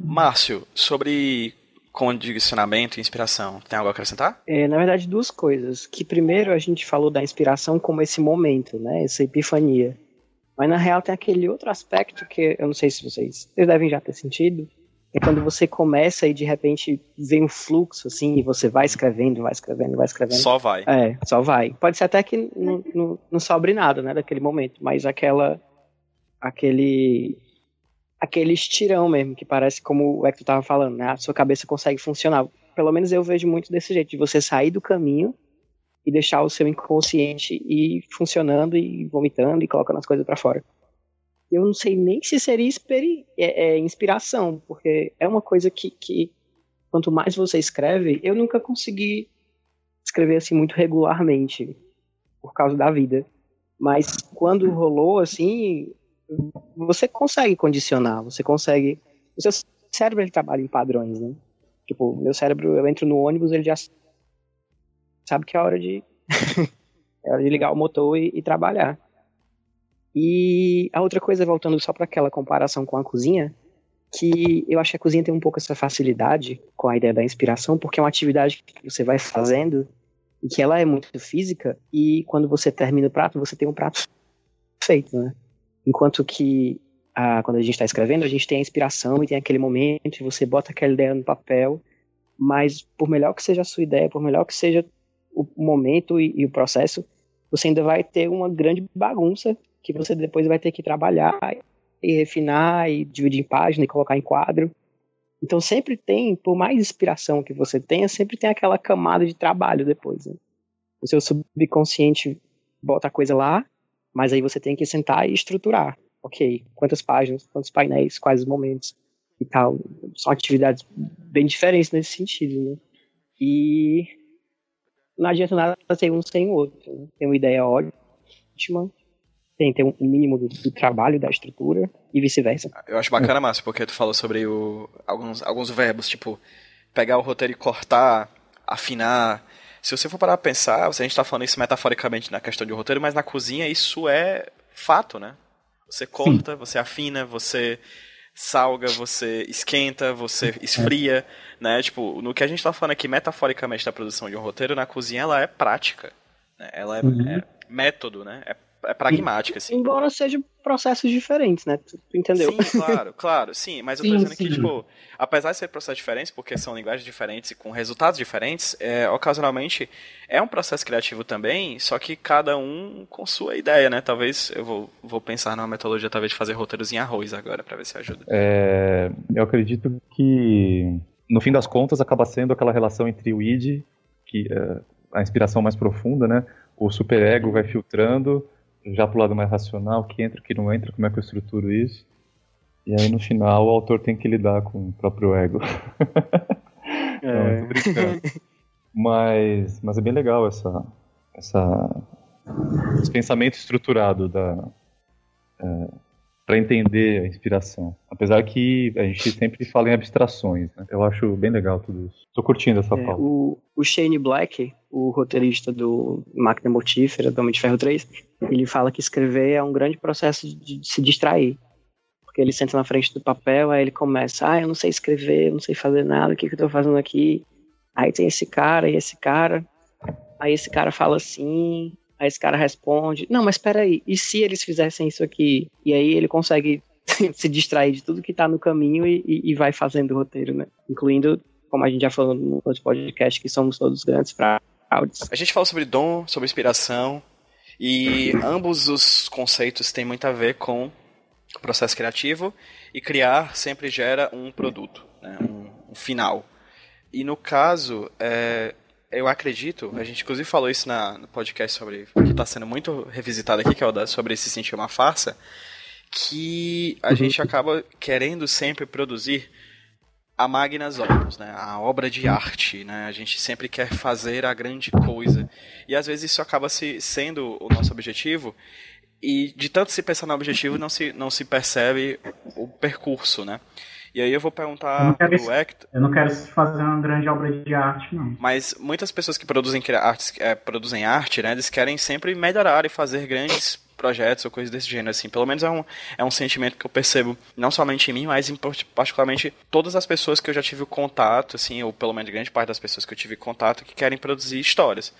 Márcio, sobre condicionamento e inspiração, tem algo a acrescentar? É, na verdade, duas coisas. Que primeiro a gente falou da inspiração como esse momento, né? Essa epifania. Mas na real tem aquele outro aspecto que eu não sei se vocês, vocês devem já ter sentido, é quando você começa e de repente vem um fluxo, assim, e você vai escrevendo, vai escrevendo, vai escrevendo. Só vai. É, só vai. Pode ser até que não, não, não sobre nada, né, daquele momento, mas aquela. aquele. Aquele estirão mesmo, que parece como o Hector tava falando, né, a sua cabeça consegue funcionar. Pelo menos eu vejo muito desse jeito, de você sair do caminho e deixar o seu inconsciente ir funcionando e vomitando e colocando as coisas para fora eu não sei nem se seria é, é, inspiração, porque é uma coisa que, que, quanto mais você escreve, eu nunca consegui escrever assim muito regularmente, por causa da vida. Mas quando rolou assim, você consegue condicionar, você consegue. O seu cérebro ele trabalha em padrões, né? Tipo, meu cérebro, eu entro no ônibus, ele já sabe que é hora de. é hora de ligar o motor e, e trabalhar. E a outra coisa, voltando só para aquela comparação com a cozinha, que eu acho que a cozinha tem um pouco essa facilidade com a ideia da inspiração, porque é uma atividade que você vai fazendo e que ela é muito física, e quando você termina o prato, você tem um prato feito, né? Enquanto que a, quando a gente está escrevendo, a gente tem a inspiração e tem aquele momento, e você bota aquela ideia no papel, mas por melhor que seja a sua ideia, por melhor que seja o momento e, e o processo, você ainda vai ter uma grande bagunça que você depois vai ter que trabalhar e refinar e dividir em página e colocar em quadro. Então sempre tem, por mais inspiração que você tenha, sempre tem aquela camada de trabalho depois. Né? O seu subconsciente bota a coisa lá, mas aí você tem que sentar e estruturar. Ok, quantas páginas, quantos painéis, quais os momentos e tal. São atividades bem diferentes nesse sentido, né? E não adianta nada ter um sem o outro. Né? Tem uma ideia ótima, tem, tem um mínimo do, do trabalho, da estrutura e vice-versa. Eu acho bacana, Márcio, porque tu falou sobre o, alguns, alguns verbos, tipo, pegar o roteiro e cortar, afinar. Se você for parar pra pensar, a gente tá falando isso metaforicamente na questão de roteiro, mas na cozinha isso é fato, né? Você corta, Sim. você afina, você salga, você esquenta, você esfria, né? Tipo, no que a gente tá falando aqui metaforicamente da produção de um roteiro, na cozinha ela é prática. Né? Ela é, uhum. é método, né? É é pragmática, assim. Embora sejam processos diferentes, né? Tu, tu, entendeu? Sim, claro, claro, sim. Mas eu tô sim, dizendo sim. que, tipo, apesar de ser processos diferentes, porque são linguagens diferentes e com resultados diferentes, é, ocasionalmente é um processo criativo também, só que cada um com sua ideia, né? Talvez eu vou, vou pensar numa metodologia, talvez, de fazer roteiros em arroz agora, para ver se ajuda. É, eu acredito que, no fim das contas, acaba sendo aquela relação entre o id, que é a inspiração mais profunda, né? O superego vai filtrando já pro lado mais racional, que entra, que não entra, como é que eu estruturo isso. E aí no final o autor tem que lidar com o próprio ego. É. não, brincando. Mas, mas é bem legal essa, essa, esse pensamento estruturado da, é, para entender a inspiração. Apesar que a gente sempre fala em abstrações, né? Eu acho bem legal tudo isso. Tô curtindo essa é, pauta. O, o Shane Black, o roteirista do Máquina Mortífera, do Homem de Ferro 3, ele fala que escrever é um grande processo de, se distrair. Porque ele senta na frente do papel, aí ele começa, ah, eu não sei escrever, eu não sei fazer nada, o que, que eu tô fazendo aqui? Aí tem esse cara e esse cara, aí esse cara fala assim, aí esse cara responde, não, mas peraí, e se eles fizessem isso aqui? E aí ele consegue se distrair de tudo que tá no caminho e, e, vai fazendo o roteiro, né? Incluindo, como a gente já falou no outro podcast, que somos todos grandes fraudes. A gente fala sobre dom, sobre inspiração, e ambos os conceitos têm muito a ver com o processo criativo, e criar sempre gera um produto, né? um, um final. E no caso, é, eu acredito, a gente inclusive falou isso na, no podcast sobre que está sendo muito revisitado aqui, que é o da, sobre se sentir uma farsa, que a uhum. gente acaba querendo sempre produzir a magnas opus, né? A obra de arte, né? A gente sempre quer fazer a grande coisa. E às vezes isso acaba se, sendo o nosso objetivo e de tanto se pensar no objetivo não se, não se percebe o percurso, né? E aí eu vou perguntar eu pro Hector. Eu não quero fazer uma grande obra de arte, não. Mas muitas pessoas que produzem, artes, é, produzem arte, né? Eles querem sempre melhorar e fazer grandes projetos ou coisas desse gênero, assim. Pelo menos é um, é um sentimento que eu percebo, não somente em mim, mas em, particularmente todas as pessoas que eu já tive contato, assim, ou pelo menos grande parte das pessoas que eu tive contato que querem produzir histórias.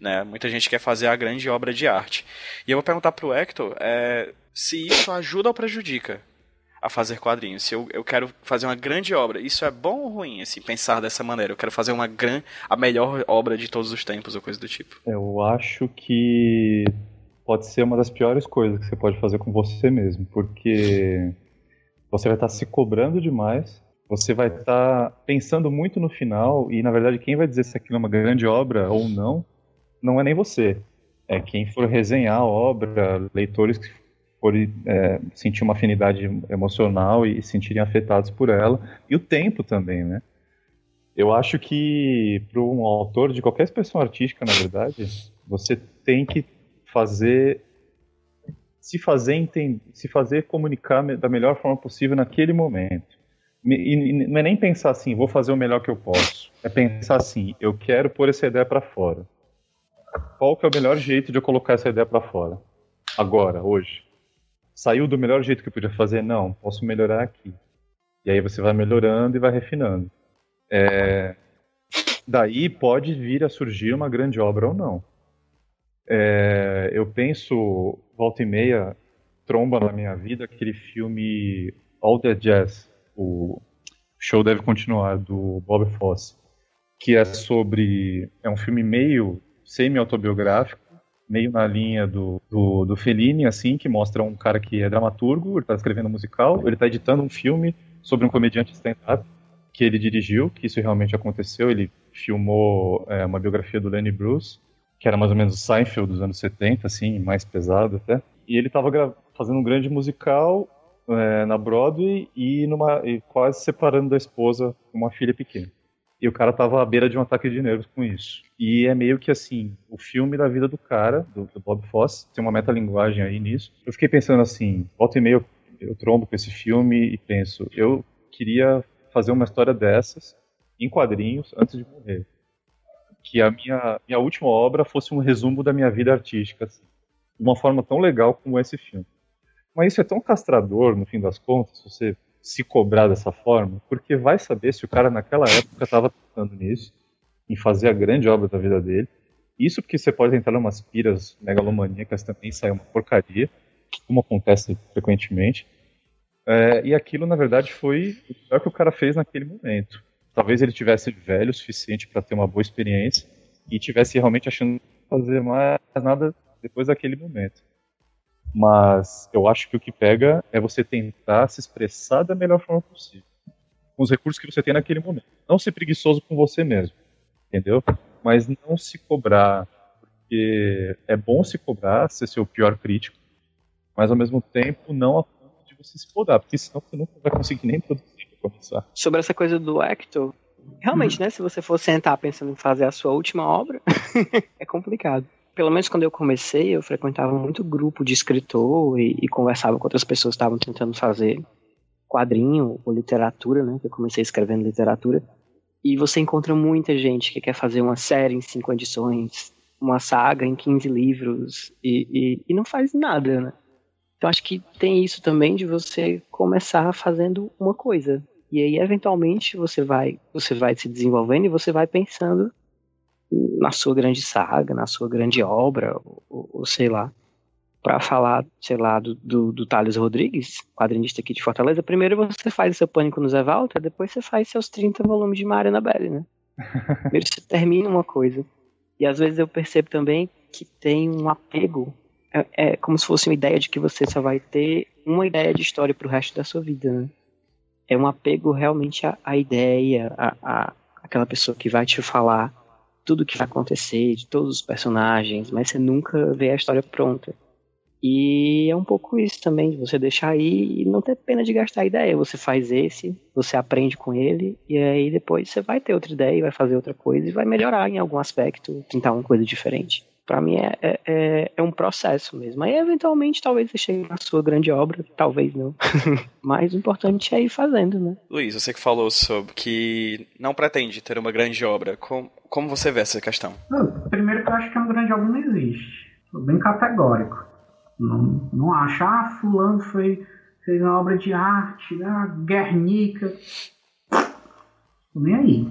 Né? Muita gente quer fazer a grande obra de arte. E eu vou perguntar pro Hector é, se isso ajuda ou prejudica a fazer quadrinhos. Se eu, eu quero fazer uma grande obra, isso é bom ou ruim, assim, pensar dessa maneira? Eu quero fazer uma gran, a melhor obra de todos os tempos ou coisa do tipo. Eu acho que pode ser uma das piores coisas que você pode fazer com você mesmo, porque você vai estar se cobrando demais, você vai estar pensando muito no final, e na verdade quem vai dizer se aquilo é uma grande obra ou não, não é nem você. É quem for resenhar a obra, leitores que forem é, sentir uma afinidade emocional e se sentirem afetados por ela, e o tempo também, né? Eu acho que para um autor de qualquer expressão artística, na verdade, você tem que fazer se fazer entender, se fazer comunicar da melhor forma possível naquele momento. E não é nem pensar assim, vou fazer o melhor que eu posso. É pensar assim, eu quero pôr essa ideia para fora. Qual que é o melhor jeito de eu colocar essa ideia para fora? Agora, hoje. Saiu do melhor jeito que eu podia fazer? Não, posso melhorar aqui. E aí você vai melhorando e vai refinando. É... Daí pode vir a surgir uma grande obra ou não. É, eu penso, volta e meia, tromba na minha vida aquele filme All the Jazz, o show deve continuar, do Bob Fosse, que é sobre. É um filme meio semi-autobiográfico, meio na linha do, do, do Fellini, assim, que mostra um cara que é dramaturgo, ele está escrevendo um musical, ele está editando um filme sobre um comediante stand-up que ele dirigiu, que isso realmente aconteceu, ele filmou é, uma biografia do Lenny Bruce, que era mais ou menos o Seinfeld dos anos 70, assim, mais pesado até. E ele estava fazendo um grande musical é, na Broadway e, numa, e quase separando da esposa uma filha pequena. E o cara tava à beira de um ataque de nervos com isso. E é meio que assim, o filme da vida do cara, do, do Bob Fosse, tem uma metalinguagem aí nisso. Eu fiquei pensando assim, volta e meia eu, eu trombo com esse filme e penso, eu queria fazer uma história dessas em quadrinhos antes de morrer que a minha, minha última obra fosse um resumo da minha vida artística, assim, de uma forma tão legal como esse filme. Mas isso é tão castrador, no fim das contas, você se cobrar dessa forma, porque vai saber se o cara naquela época estava pensando nisso, em fazer a grande obra da vida dele. Isso porque você pode entrar em umas piras megalomaníacas também, sair uma porcaria, como acontece frequentemente. É, e aquilo, na verdade, foi o melhor que o cara fez naquele momento talvez ele tivesse velho o suficiente para ter uma boa experiência e tivesse realmente achando fazer mais nada depois daquele momento. Mas eu acho que o que pega é você tentar se expressar da melhor forma possível, com os recursos que você tem naquele momento. Não ser preguiçoso com você mesmo, entendeu? Mas não se cobrar, porque é bom se cobrar, ser seu pior crítico, mas ao mesmo tempo não a ponto de você se podar, porque senão você nunca vai conseguir nem produzir Sobre essa coisa do Hector, realmente, né? Se você for sentar pensando em fazer a sua última obra, é complicado. Pelo menos quando eu comecei, eu frequentava muito grupo de escritor e, e conversava com outras pessoas que estavam tentando fazer quadrinho ou literatura, né? Que eu comecei escrevendo literatura. E você encontra muita gente que quer fazer uma série em cinco edições, uma saga em 15 livros e, e, e não faz nada, né? Então acho que tem isso também de você começar fazendo uma coisa. E aí, eventualmente, você vai, você vai se desenvolvendo e você vai pensando na sua grande saga, na sua grande obra, ou, ou sei lá para falar, sei lá, do, do, do Thales Rodrigues, quadrinista aqui de Fortaleza, primeiro você faz seu Pânico no Zé Walter, depois você faz seus 30 volumes de Maria Belli, né? Primeiro você termina uma coisa. E às vezes eu percebo também que tem um apego, é, é como se fosse uma ideia de que você só vai ter uma ideia de história pro resto da sua vida, né? É um apego realmente à, à ideia, a, a aquela pessoa que vai te falar tudo o que vai acontecer, de todos os personagens, mas você nunca vê a história pronta. E é um pouco isso também, de você deixar aí e não ter pena de gastar a ideia. Você faz esse, você aprende com ele, e aí depois você vai ter outra ideia, vai fazer outra coisa e vai melhorar em algum aspecto, tentar uma coisa diferente. Para mim é, é, é, é, um processo mesmo. Aí eventualmente talvez você chegue na sua grande obra, talvez não. Mas o importante é ir fazendo, né? Luiz, você que falou sobre que não pretende ter uma grande obra, como, como você vê essa questão? Não, primeiro que eu acho que uma grande obra não existe. Sou bem categórico. Não, não acha, ah, fulano foi, fez uma obra de arte, ah, Guernica. Nem aí.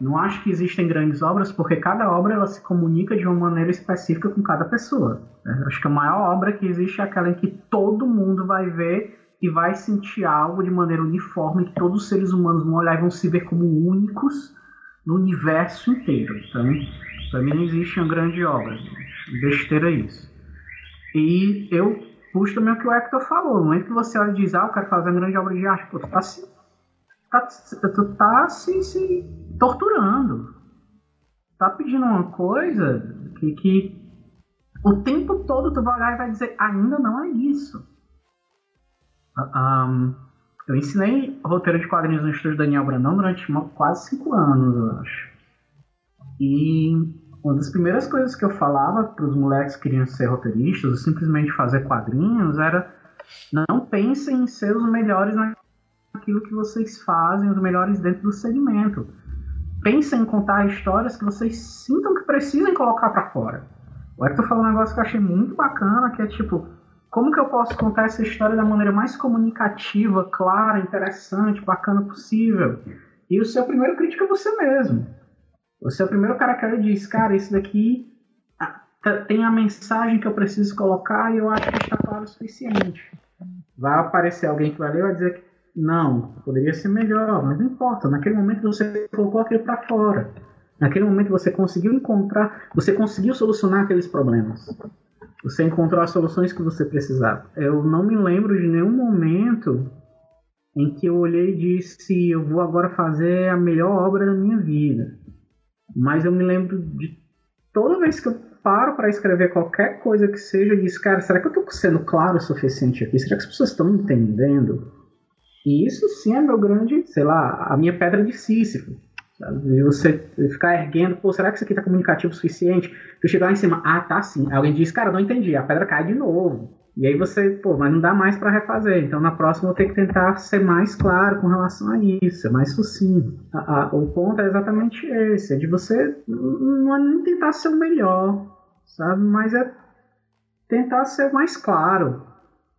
Não acho que existem grandes obras, porque cada obra ela se comunica de uma maneira específica com cada pessoa. Né? Acho que a maior obra que existe é aquela em que todo mundo vai ver e vai sentir algo de maneira uniforme, que todos os seres humanos vão olhar e vão se ver como únicos no universo inteiro. Então, para mim não existe uma grande obra. Besteira isso. E eu puxo também o que o Hector falou. No momento que você olha e diz, ah, eu quero fazer uma grande obra de arte, pô, tu tá se, tá, tu tá se, se torturando. Tá pedindo uma coisa que, que o tempo todo tu vai olhar e vai dizer, ainda não é isso. Um, ah, eu ensinei roteiro de quadrinhos no estúdio Daniel Brandão durante quase cinco anos, eu acho. E uma das primeiras coisas que eu falava para os moleques que queriam ser roteiristas ou simplesmente fazer quadrinhos era não pensem em ser os melhores naquilo que vocês fazem, os melhores dentro do segmento. Pensem em contar histórias que vocês sintam que precisem colocar para fora. O Hector falou um negócio que eu achei muito bacana, que é tipo, como que eu posso contar essa história da maneira mais comunicativa, clara, interessante, bacana possível? E o seu primeiro crítico é você mesmo. O primeiro cara que olha diz, cara, isso daqui ah, tá, tem a mensagem que eu preciso colocar e eu acho que está claro o suficiente. Vai aparecer alguém que vai ler e vai dizer que não, poderia ser melhor, mas não importa. Naquele momento você colocou aquilo para fora. Naquele momento você conseguiu encontrar, você conseguiu solucionar aqueles problemas. Você encontrou as soluções que você precisava. Eu não me lembro de nenhum momento em que eu olhei e disse: Eu vou agora fazer a melhor obra da minha vida. Mas eu me lembro de toda vez que eu paro para escrever qualquer coisa que seja, eu disse, cara, será que eu estou sendo claro o suficiente aqui? Será que as pessoas estão entendendo? E isso sim é meu grande, sei lá, a minha pedra de Sísifo. Sabe? Você ficar erguendo, pô, será que isso aqui está comunicativo o suficiente? Tu chegar lá em cima, ah, tá sim. Alguém diz, cara, não entendi, a pedra cai de novo. E aí você, pô, mas não dá mais para refazer. Então na próxima eu ter que tentar ser mais claro com relação a isso, ser mais sucinto. A, a, o ponto é exatamente esse, é de você não é nem tentar ser o melhor, sabe? Mas é tentar ser mais claro.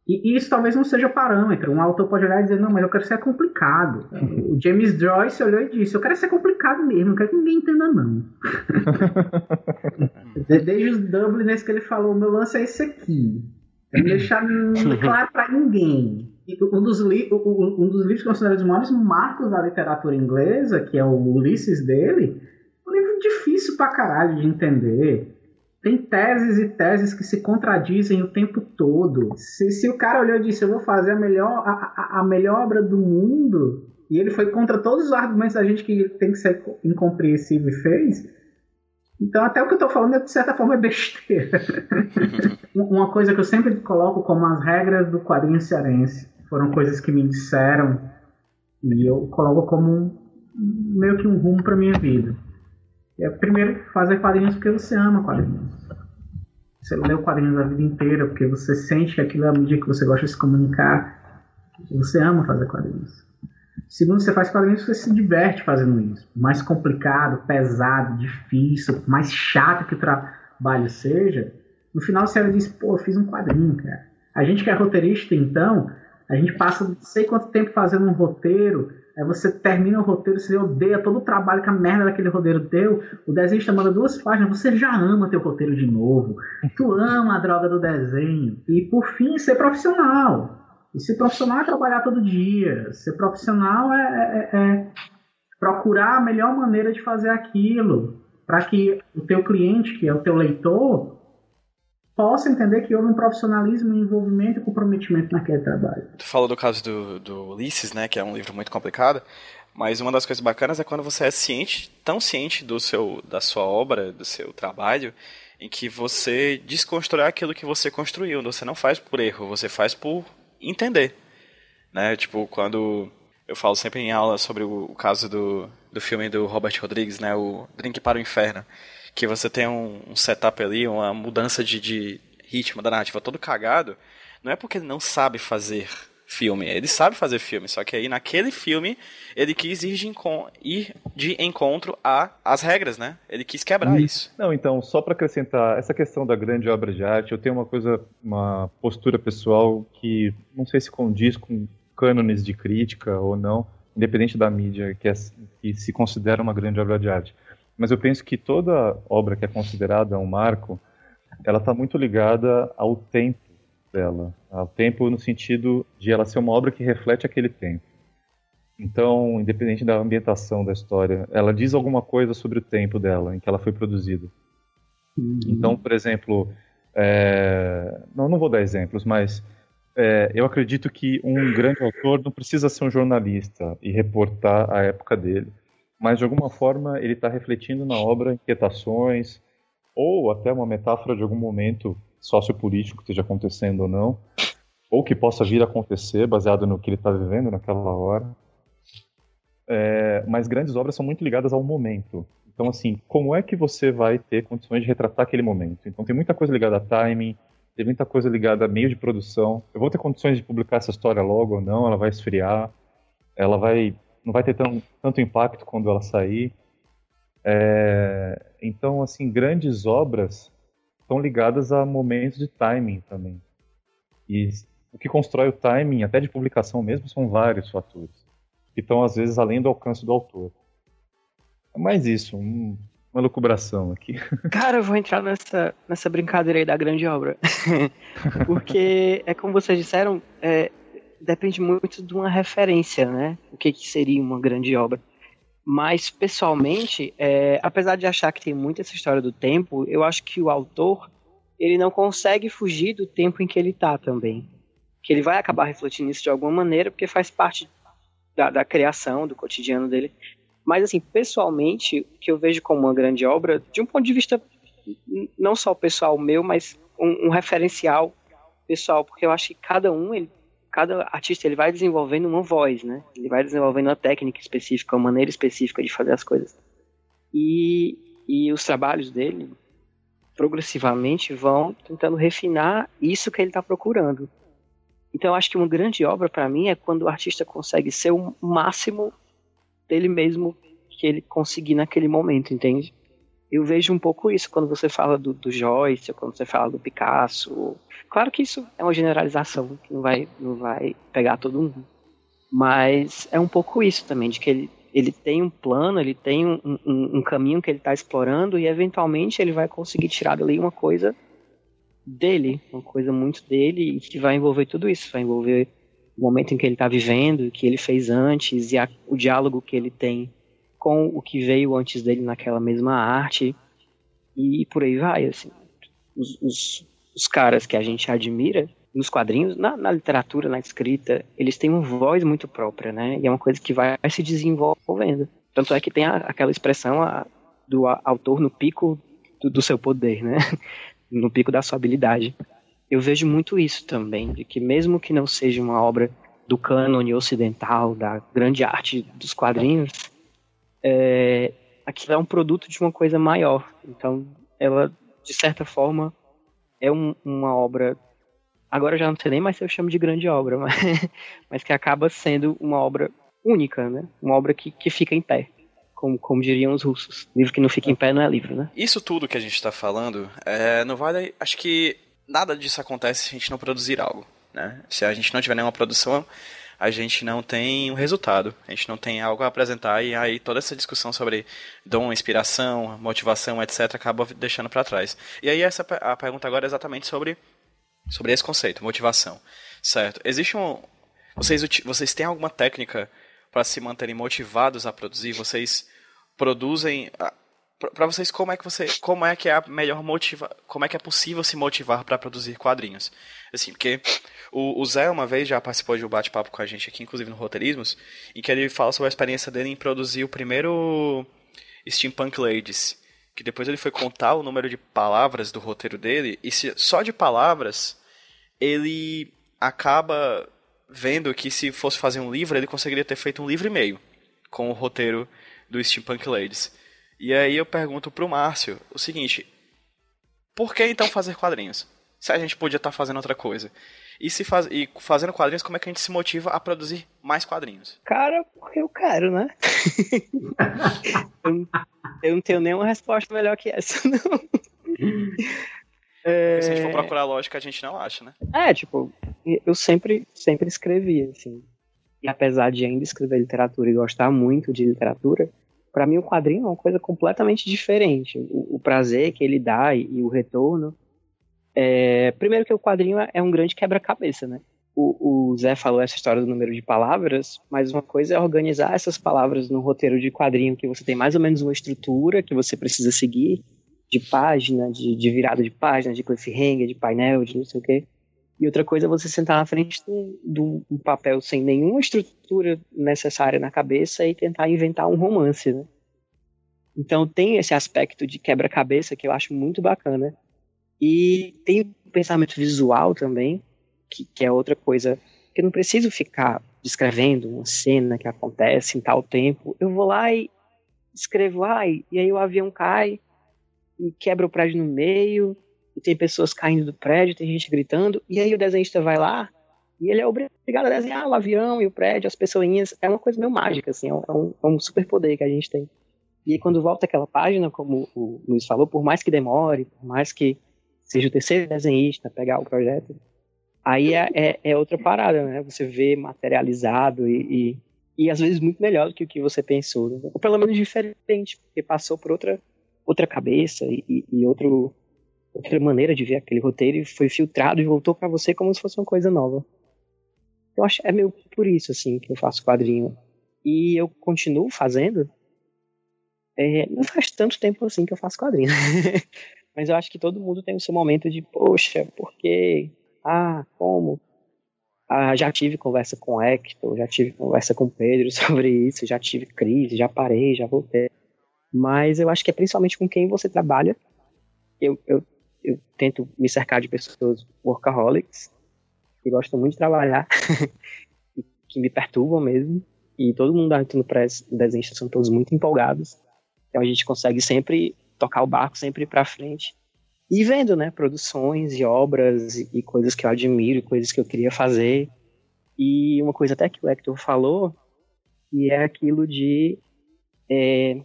E, e isso talvez não seja parâmetro. Um autor pode olhar e dizer, não, mas eu quero ser complicado. O James Joyce olhou e disse, eu quero ser complicado mesmo, não quero que ninguém entenda não. Desde os Dubliners que ele falou, o meu lance é esse aqui não deixar claro para ninguém. Um dos, um dos livros considerados os maiores marcos da literatura inglesa, que é o Ulisses dele, é um livro difícil pra caralho de entender. Tem teses e teses que se contradizem o tempo todo. Se, se o cara olhou e disse, eu vou fazer a melhor, a, a, melhor obra do mundo, e ele foi contra todos os argumentos da gente que tem que ser incompreensível e fez, então, até o que eu estou falando, de certa forma, é besteira. Uma coisa que eu sempre coloco como as regras do quadrinho cearense foram coisas que me disseram e eu coloco como um, meio que um rumo para minha vida. É, primeiro, fazer quadrinhos porque você ama quadrinhos. Você lê quadrinhos a vida inteira porque você sente que aquilo é a mídia que você gosta de se comunicar. Você ama fazer quadrinhos. Segundo, você faz quadrinhos porque você se diverte fazendo isso. Mais complicado, pesado, difícil, mais chato que o trabalho seja, no final você diz, pô, eu fiz um quadrinho, cara. A gente que é roteirista, então, a gente passa não sei quanto tempo fazendo um roteiro, aí você termina o roteiro, você odeia todo o trabalho que a merda daquele roteiro deu, o desenhista manda duas páginas, você já ama teu roteiro de novo, tu ama a droga do desenho, e por fim, ser profissional. E ser profissional é trabalhar todo dia. Ser profissional é, é, é procurar a melhor maneira de fazer aquilo. Para que o teu cliente, que é o teu leitor, possa entender que houve um profissionalismo, um envolvimento e comprometimento naquele trabalho. Tu falou do caso do, do Ulisses, né, que é um livro muito complicado, mas uma das coisas bacanas é quando você é ciente, tão ciente do seu, da sua obra, do seu trabalho, em que você desconstrói aquilo que você construiu. Você não faz por erro, você faz por entender. Né? Tipo, quando eu falo sempre em aula sobre o, o caso do, do filme do Robert Rodrigues, né? O Drink para o Inferno. Que você tem um, um setup ali, uma mudança de, de ritmo da narrativa todo cagado. Não é porque ele não sabe fazer filme. Ele sabe fazer filme, só que aí naquele filme ele quis ir de, ir de encontro às regras, né? Ele quis quebrar isso. Não, então, só para acrescentar, essa questão da grande obra de arte, eu tenho uma coisa, uma postura pessoal que não sei se condiz com cânones de crítica ou não, independente da mídia que, é, que se considera uma grande obra de arte. Mas eu penso que toda obra que é considerada um marco, ela está muito ligada ao tempo dela. Ao tempo no sentido de ela ser uma obra que reflete aquele tempo. Então, independente da ambientação da história, ela diz alguma coisa sobre o tempo dela, em que ela foi produzida. Uhum. Então, por exemplo, é... não, não vou dar exemplos, mas é, eu acredito que um grande autor não precisa ser um jornalista e reportar a época dele, mas de alguma forma ele está refletindo na obra inquietações ou até uma metáfora de algum momento sociopolítico que esteja acontecendo ou não, ou que possa vir a acontecer baseado no que ele está vivendo naquela hora. É, mas grandes obras são muito ligadas ao momento. Então, assim, como é que você vai ter condições de retratar aquele momento? Então, tem muita coisa ligada a timing, tem muita coisa ligada a meio de produção. Eu vou ter condições de publicar essa história logo ou não? Ela vai esfriar? Ela vai não vai ter tão, tanto impacto quando ela sair? É, então, assim, grandes obras estão ligadas a momentos de timing também. E o que constrói o timing, até de publicação mesmo, são vários fatores, que estão às vezes além do alcance do autor. É mais isso, um, uma lucubração aqui. Cara, eu vou entrar nessa, nessa brincadeira aí da grande obra. Porque, é como vocês disseram, é, depende muito de uma referência, né? O que, que seria uma grande obra. Mas, pessoalmente, é, apesar de achar que tem muito essa história do tempo, eu acho que o autor ele não consegue fugir do tempo em que ele está também. Que ele vai acabar refletindo isso de alguma maneira, porque faz parte da, da criação, do cotidiano dele. Mas, assim, pessoalmente, o que eu vejo como uma grande obra, de um ponto de vista não só pessoal meu, mas um, um referencial pessoal, porque eu acho que cada um ele cada artista ele vai desenvolvendo uma voz, né? Ele vai desenvolvendo uma técnica específica, uma maneira específica de fazer as coisas. E, e os trabalhos dele, progressivamente, vão tentando refinar isso que ele está procurando. Então, acho que uma grande obra para mim é quando o artista consegue ser o máximo dele mesmo que ele conseguir naquele momento, entende? Eu vejo um pouco isso quando você fala do, do Joyce, quando você fala do Picasso. Claro que isso é uma generalização, que não vai, não vai pegar todo mundo. Mas é um pouco isso também, de que ele, ele tem um plano, ele tem um, um, um caminho que ele está explorando e eventualmente ele vai conseguir tirar dali uma coisa dele, uma coisa muito dele e que vai envolver tudo isso, vai envolver o momento em que ele está vivendo, o que ele fez antes e a, o diálogo que ele tem com o que veio antes dele naquela mesma arte e por aí vai, assim. Os, os, os caras que a gente admira nos quadrinhos, na, na, literatura, na escrita, eles têm uma voz muito própria, né? E é uma coisa que vai se desenvolvendo. Tanto é que tem a, aquela expressão a, do a, autor no pico do, do, seu poder, né? No pico da sua habilidade. Eu vejo muito isso também, de que mesmo que não seja uma obra do cânone ocidental, da grande arte dos quadrinhos, é, aquilo é um produto de uma coisa maior. Então, ela, de certa forma, é um, uma obra agora já não sei nem mais se eu chamo de grande obra, mas, mas que acaba sendo uma obra única, né? Uma obra que, que fica em pé. Como, como diriam os russos. Livro que não fica em pé não é livro, né? Isso tudo que a gente está falando, é, não vale. Acho que nada disso acontece se a gente não produzir algo. Né? Se a gente não tiver nenhuma produção, a gente não tem um resultado, a gente não tem algo a apresentar e aí toda essa discussão sobre dom, inspiração, motivação, etc, acaba deixando para trás. E aí essa a pergunta agora é exatamente sobre sobre esse conceito, motivação, certo? Existe um vocês vocês têm alguma técnica para se manterem motivados a produzir? Vocês produzem para vocês como é que você como é que é a melhor motiva como é que é possível se motivar para produzir quadrinhos? Assim porque o, o, Zé uma vez já participou de um bate-papo com a gente aqui inclusive no roteirismos em que ele fala sobre a experiência dele em produzir o primeiro steampunk ladies que depois ele foi contar o número de palavras do roteiro dele e se, só de palavras ele acaba vendo que se fosse fazer um livro ele conseguiria ter feito um livro e meio com o roteiro do steampunk ladies e aí eu pergunto pro Márcio o seguinte: por que então fazer quadrinhos? Se a gente podia estar tá fazendo outra coisa. E se faz, e fazendo quadrinhos, como é que a gente se motiva a produzir mais quadrinhos? Cara, porque eu quero, né? eu, eu, não tenho nenhuma resposta melhor que essa, não. É... Se a gente for procurar lógica, a gente não acha, né? É, tipo, eu sempre, sempre escrevi, assim. E apesar de ainda escrever literatura e gostar muito de literatura, para mim o quadrinho é uma coisa completamente diferente. O, o prazer que ele dá e, e o retorno. É, primeiro que o quadrinho é um grande quebra-cabeça, né? O, o, Zé falou essa história do número de palavras, mas uma coisa é organizar essas palavras no roteiro de quadrinho que você tem mais ou menos uma estrutura que você precisa seguir, de página, de, de virada de página, de cliffhanger, de painel, de não sei o quê. E outra coisa é você sentar na frente de um, papel sem nenhuma estrutura necessária na cabeça e tentar inventar um romance, né? Então tem esse aspecto de quebra-cabeça que eu acho muito bacana. E tem o pensamento visual também, que, que é outra coisa que eu não preciso ficar descrevendo uma cena que acontece em tal tempo. Eu vou lá e escrevo, ai, e aí o avião cai e quebra o prédio no meio, e tem pessoas caindo do prédio, tem gente gritando, e aí o desenhista vai lá e ele é obrigado a desenhar o avião e o prédio, as pessoinhas. É uma coisa meio mágica, assim, é um, é um super poder que a gente tem. E aí, quando volta aquela página, como o Luiz falou, por mais que demore, por mais que seja o terceiro desenhista pegar o projeto, aí é, é, é outra parada, né? Você vê materializado e, e, e, às vezes muito melhor do que o que você pensou, né? ou pelo menos diferente, porque passou por outra, outra cabeça e, e outro, outra maneira de ver aquele roteiro e foi filtrado e voltou para você como se fosse uma coisa nova. Eu acho é meio por isso assim que eu faço quadrinho e eu continuo fazendo. É, não faz tanto tempo assim que eu faço quadrinho, mas eu acho que todo mundo tem o seu momento de poxa, por quê? Ah, como? Ah, já tive conversa com Hector, já tive conversa com Pedro sobre isso, já tive crise, já parei, já voltei. Mas eu acho que é principalmente com quem você trabalha. Eu, eu eu tento me cercar de pessoas workaholics, que gostam muito de trabalhar, que me perturbam mesmo. E todo mundo aqui no press desenhista são todos muito empolgados. Então a gente consegue sempre tocar o barco, sempre para frente. E vendo, né, produções e obras e, e coisas que eu admiro, coisas que eu queria fazer. E uma coisa até que o Hector falou, e é aquilo de é,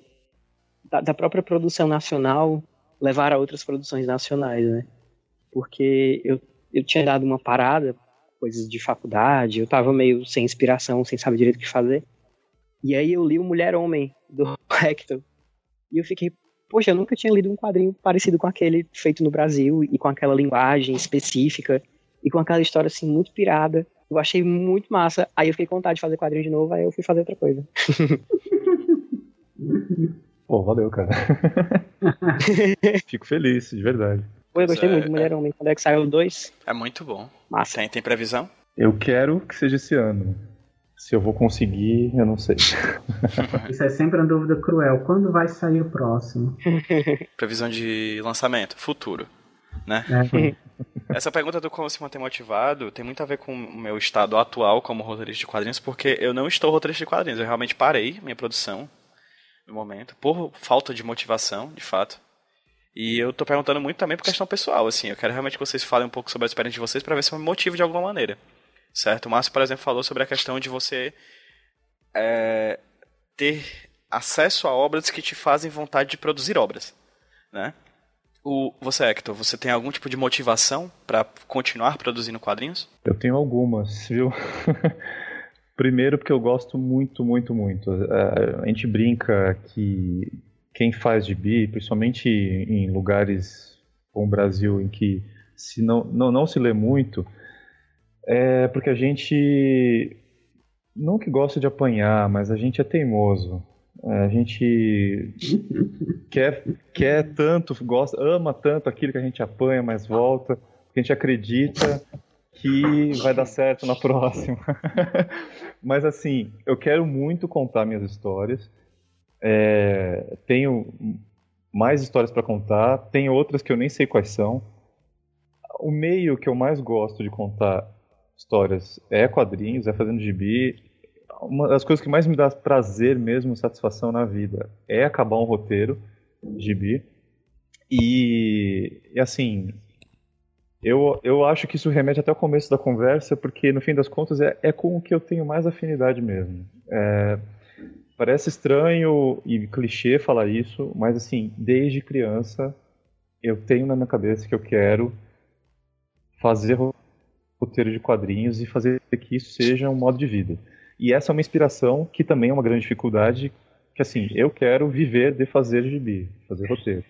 da, da, própria produção nacional levar a outras produções nacionais, né? Porque eu, eu tinha dado uma parada, coisas de faculdade, eu tava meio sem inspiração, sem saber direito o que fazer. E aí eu li o Mulher Homem, do Hector. E eu fiquei, poxa, eu nunca tinha lido um quadrinho parecido com aquele feito no Brasil e com aquela linguagem específica e com aquela história assim muito pirada. Eu achei muito massa. Aí eu fiquei com vontade de fazer quadrinho de novo, aí eu fui fazer outra coisa. Pô, valeu, cara. Fico feliz, de verdade. Pô, eu gostei é, muito de Mulher Homem. Quando é que saiu o 2? É muito bom. Massa. Tem, tem previsão? Eu quero que seja esse ano. Se eu vou conseguir, eu não sei. Isso é sempre uma dúvida cruel. Quando vai sair o próximo? Previsão de lançamento, futuro. Né? É. Essa pergunta do como se manter motivado tem muito a ver com o meu estado atual como roteirista de quadrinhos, porque eu não estou roteirista de quadrinhos. Eu realmente parei minha produção no momento, por falta de motivação, de fato. E eu tô perguntando muito também por questão pessoal, assim. Eu quero realmente que vocês falem um pouco sobre a experiência de vocês para ver se eu me motivo de alguma maneira. Certo? O Márcio, por exemplo, falou sobre a questão de você é, ter acesso a obras que te fazem vontade de produzir obras, né? O, você, Hector, você tem algum tipo de motivação para continuar produzindo quadrinhos? Eu tenho algumas, viu? Primeiro porque eu gosto muito, muito, muito. A gente brinca que quem faz gibi, principalmente em lugares como o Brasil, em que se não, não, não se lê muito, é porque a gente não que gosta de apanhar, mas a gente é teimoso. A gente quer, quer tanto, gosta, ama tanto aquilo que a gente apanha, mas volta, que a gente acredita que vai dar certo na próxima. mas assim, eu quero muito contar minhas histórias. É, tenho mais histórias para contar, tem outras que eu nem sei quais são. O meio que eu mais gosto de contar histórias é quadrinhos, é fazendo gibi, uma das coisas que mais me dá prazer mesmo, satisfação na vida, é acabar um roteiro gibi. E, e assim, eu, eu acho que isso remete até ao começo da conversa, porque no fim das contas é, é com o que eu tenho mais afinidade mesmo. É, parece estranho e clichê falar isso, mas assim, desde criança eu tenho na minha cabeça que eu quero fazer roteiro de quadrinhos e fazer que isso seja um modo de vida. E essa é uma inspiração que também é uma grande dificuldade, que assim, eu quero viver de fazer gibi, fazer roteiro.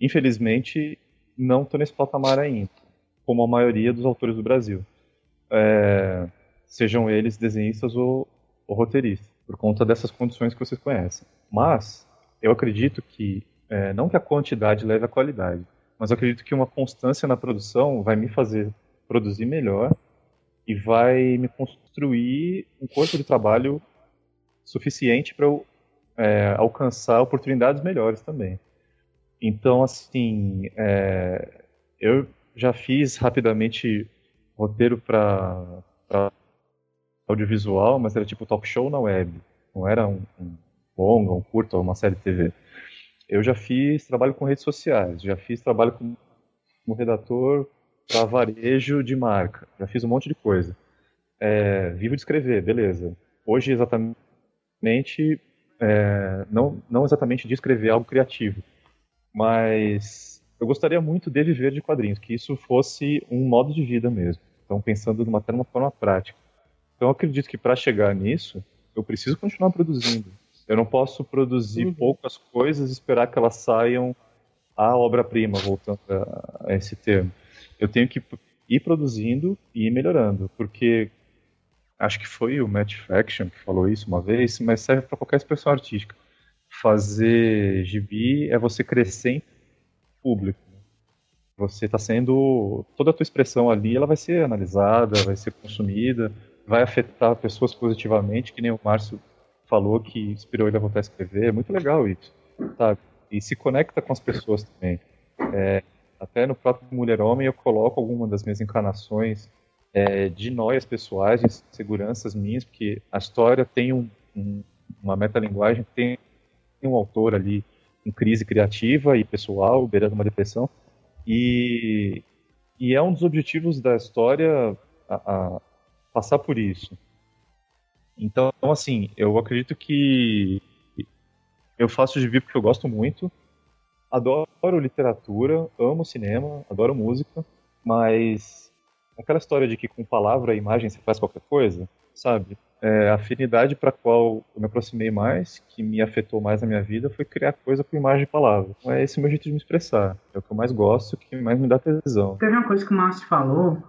Infelizmente, não estou nesse patamar ainda, como a maioria dos autores do Brasil. É, sejam eles desenhistas ou, ou roteiristas, por conta dessas condições que vocês conhecem. Mas, eu acredito que, é, não que a quantidade leve à qualidade, mas eu acredito que uma constância na produção vai me fazer produzir melhor e vai me construir um corpo de trabalho suficiente para eu é, alcançar oportunidades melhores também. Então, assim, é, eu já fiz rapidamente roteiro para audiovisual, mas era tipo talk show na web, não era um, um longa, um curto, uma série de TV. Eu já fiz trabalho com redes sociais, já fiz trabalho como, como redator para varejo de marca. Já fiz um monte de coisa. É, vivo de escrever, beleza. Hoje, exatamente, é, não, não exatamente de escrever algo criativo, mas eu gostaria muito de viver de quadrinhos, que isso fosse um modo de vida mesmo. Então, pensando numa, até numa forma prática. Então, eu acredito que para chegar nisso, eu preciso continuar produzindo. Eu não posso produzir uhum. poucas coisas e esperar que elas saiam à obra-prima, voltando a, a esse termo eu tenho que ir produzindo e ir melhorando, porque acho que foi o Matt Faction que falou isso uma vez, mas serve para qualquer expressão artística. Fazer gibi é você crescer em público. Você está sendo toda a tua expressão ali, ela vai ser analisada, vai ser consumida, vai afetar pessoas positivamente, que nem o Márcio falou que inspirou ele a voltar a escrever. É muito legal isso, sabe? E se conecta com as pessoas também. É, até no próprio Mulher Homem eu coloco alguma das minhas encarnações é, de noias pessoais, de seguranças minhas, porque a história tem um, um, uma metalinguagem, tem um autor ali em crise criativa e pessoal, beirando uma depressão, e, e é um dos objetivos da história a, a passar por isso. Então, assim, eu acredito que eu faço de porque eu gosto muito, adoro literatura, amo cinema, adoro música, mas aquela história de que com palavra e imagem você faz qualquer coisa, sabe? É, a afinidade para qual eu me aproximei mais, que me afetou mais na minha vida, foi criar coisa com imagem e palavra. Então é esse o meu jeito de me expressar. É o que eu mais gosto, o que mais me dá tesão. Teve uma coisa que o Márcio falou,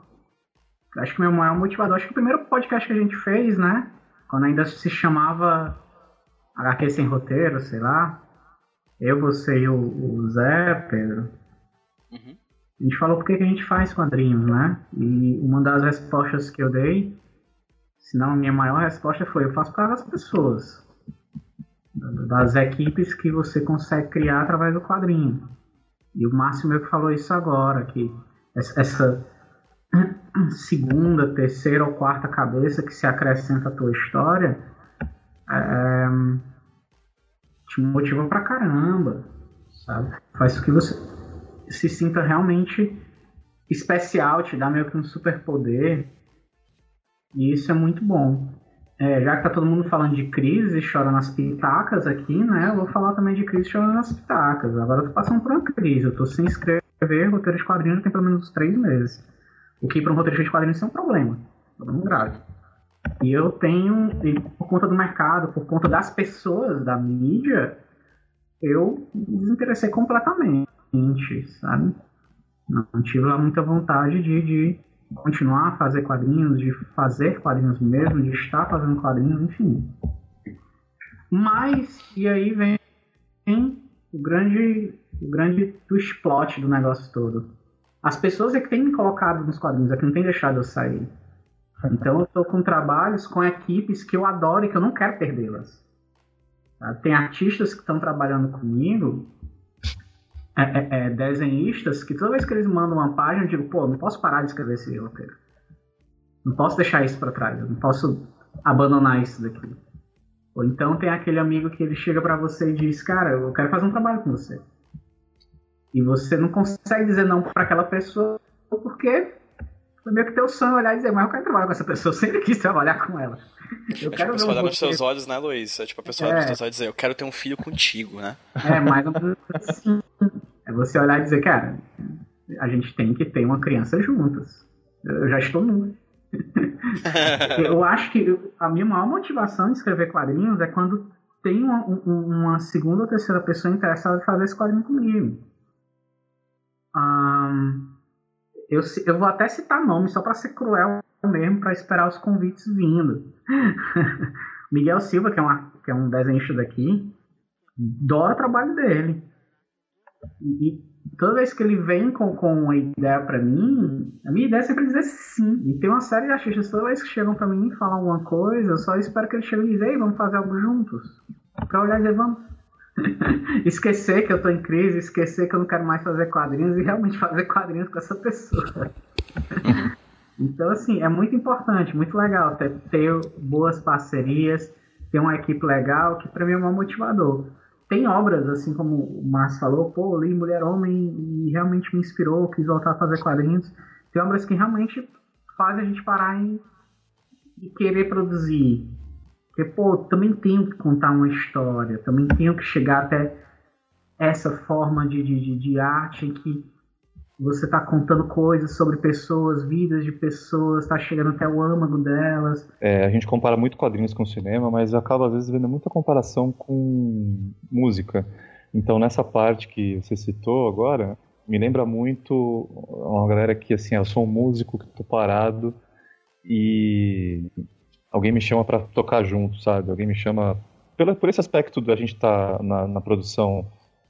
acho que meu maior motivador, acho que o primeiro podcast que a gente fez, né? Quando ainda se chamava HQ Sem Roteiro, sei lá, eu, você e o, o Zé, Pedro, uhum. a gente falou porque que a gente faz quadrinhos, né? E uma das respostas que eu dei, se não a minha maior resposta foi, eu faço para as pessoas. Das equipes que você consegue criar através do quadrinho. E o Márcio meio que falou isso agora, que essa segunda, terceira ou quarta cabeça que se acrescenta à tua história é, te motiva pra caramba, sabe? Faz o que você se sinta realmente especial, te dá meio que um superpoder. E isso é muito bom. É, já que tá todo mundo falando de crise, chora nas pitacas aqui, né? Eu vou falar também de crise chorando nas pitacas. Agora eu tô passando por uma crise. Eu tô sem escrever roteiro de quadrinhos tem pelo menos três meses. O que para um roteirista de quadrinhos é um problema. Um problema grave. E eu tenho, e por conta do mercado, por conta das pessoas, da mídia, eu me desinteressei completamente, sabe? Não tive lá muita vontade de, de continuar a fazer quadrinhos, de fazer quadrinhos mesmo, de estar fazendo quadrinhos, enfim. Mas, e aí vem o grande, o grande twist plot do negócio todo. As pessoas é que têm me colocado nos quadrinhos, é que não tem deixado eu sair. Então eu estou com trabalhos com equipes que eu adoro e que eu não quero perdê-las. Tá? Tem artistas que estão trabalhando comigo, é, é, é, desenhistas, que toda vez que eles mandam uma página, eu digo, pô, não posso parar de escrever esse roteiro. Não posso deixar isso para trás, não posso abandonar isso daqui. Ou então tem aquele amigo que ele chega para você e diz, cara, eu quero fazer um trabalho com você. E você não consegue dizer não para aquela pessoa porque foi meio que teu sonho olhar e dizer, mas eu quero trabalhar com essa pessoa, eu sempre quis trabalhar com ela. Eu é quero tipo a pessoa olhar nos seus olhos, né, Luiz? É tipo a pessoa é. olhar nos seus olhos e dizer, eu quero ter um filho contigo, né? É, menos assim. É você olhar e dizer, cara, a gente tem que ter uma criança juntas. Eu já estou nu. eu acho que a minha maior motivação de escrever quadrinhos é quando tem uma, uma segunda ou terceira pessoa interessada em fazer esse quadrinho comigo. Um, eu, eu vou até citar nome só para ser cruel mesmo, para esperar os convites vindo. Miguel Silva, que é, uma, que é um desenhista daqui, adoro o trabalho dele. E, e, toda vez que ele vem com, com uma ideia para mim, a minha ideia é sempre dizer sim. E tem uma série de artistas, toda vez que chegam para mim e falam alguma coisa, eu só espero que eles cheguem e dizem, Ei, vamos fazer algo juntos. Pra olhar e dizer, vamos. esquecer que eu tô em crise, esquecer que eu não quero mais fazer quadrinhos e realmente fazer quadrinhos com essa pessoa. então, assim, é muito importante, muito legal ter, ter boas parcerias, ter uma equipe legal, que para mim é um motivador. Tem obras, assim como o Márcio falou, pô, eu li Mulher Homem e realmente me inspirou, quis voltar a fazer quadrinhos. Tem obras que realmente fazem a gente parar e, e querer produzir, porque, pô, também tenho que contar uma história, também tenho que chegar até essa forma de, de, de arte em que você está contando coisas sobre pessoas, vidas de pessoas, está chegando até o âmago delas. É, a gente compara muito quadrinhos com cinema, mas acaba às vezes vendo muita comparação com música. Então nessa parte que você citou agora, me lembra muito uma galera que assim, eu sou um músico que estou parado e alguém me chama para tocar junto, sabe? Alguém me chama pelo, por esse aspecto da gente estar tá na, na, produção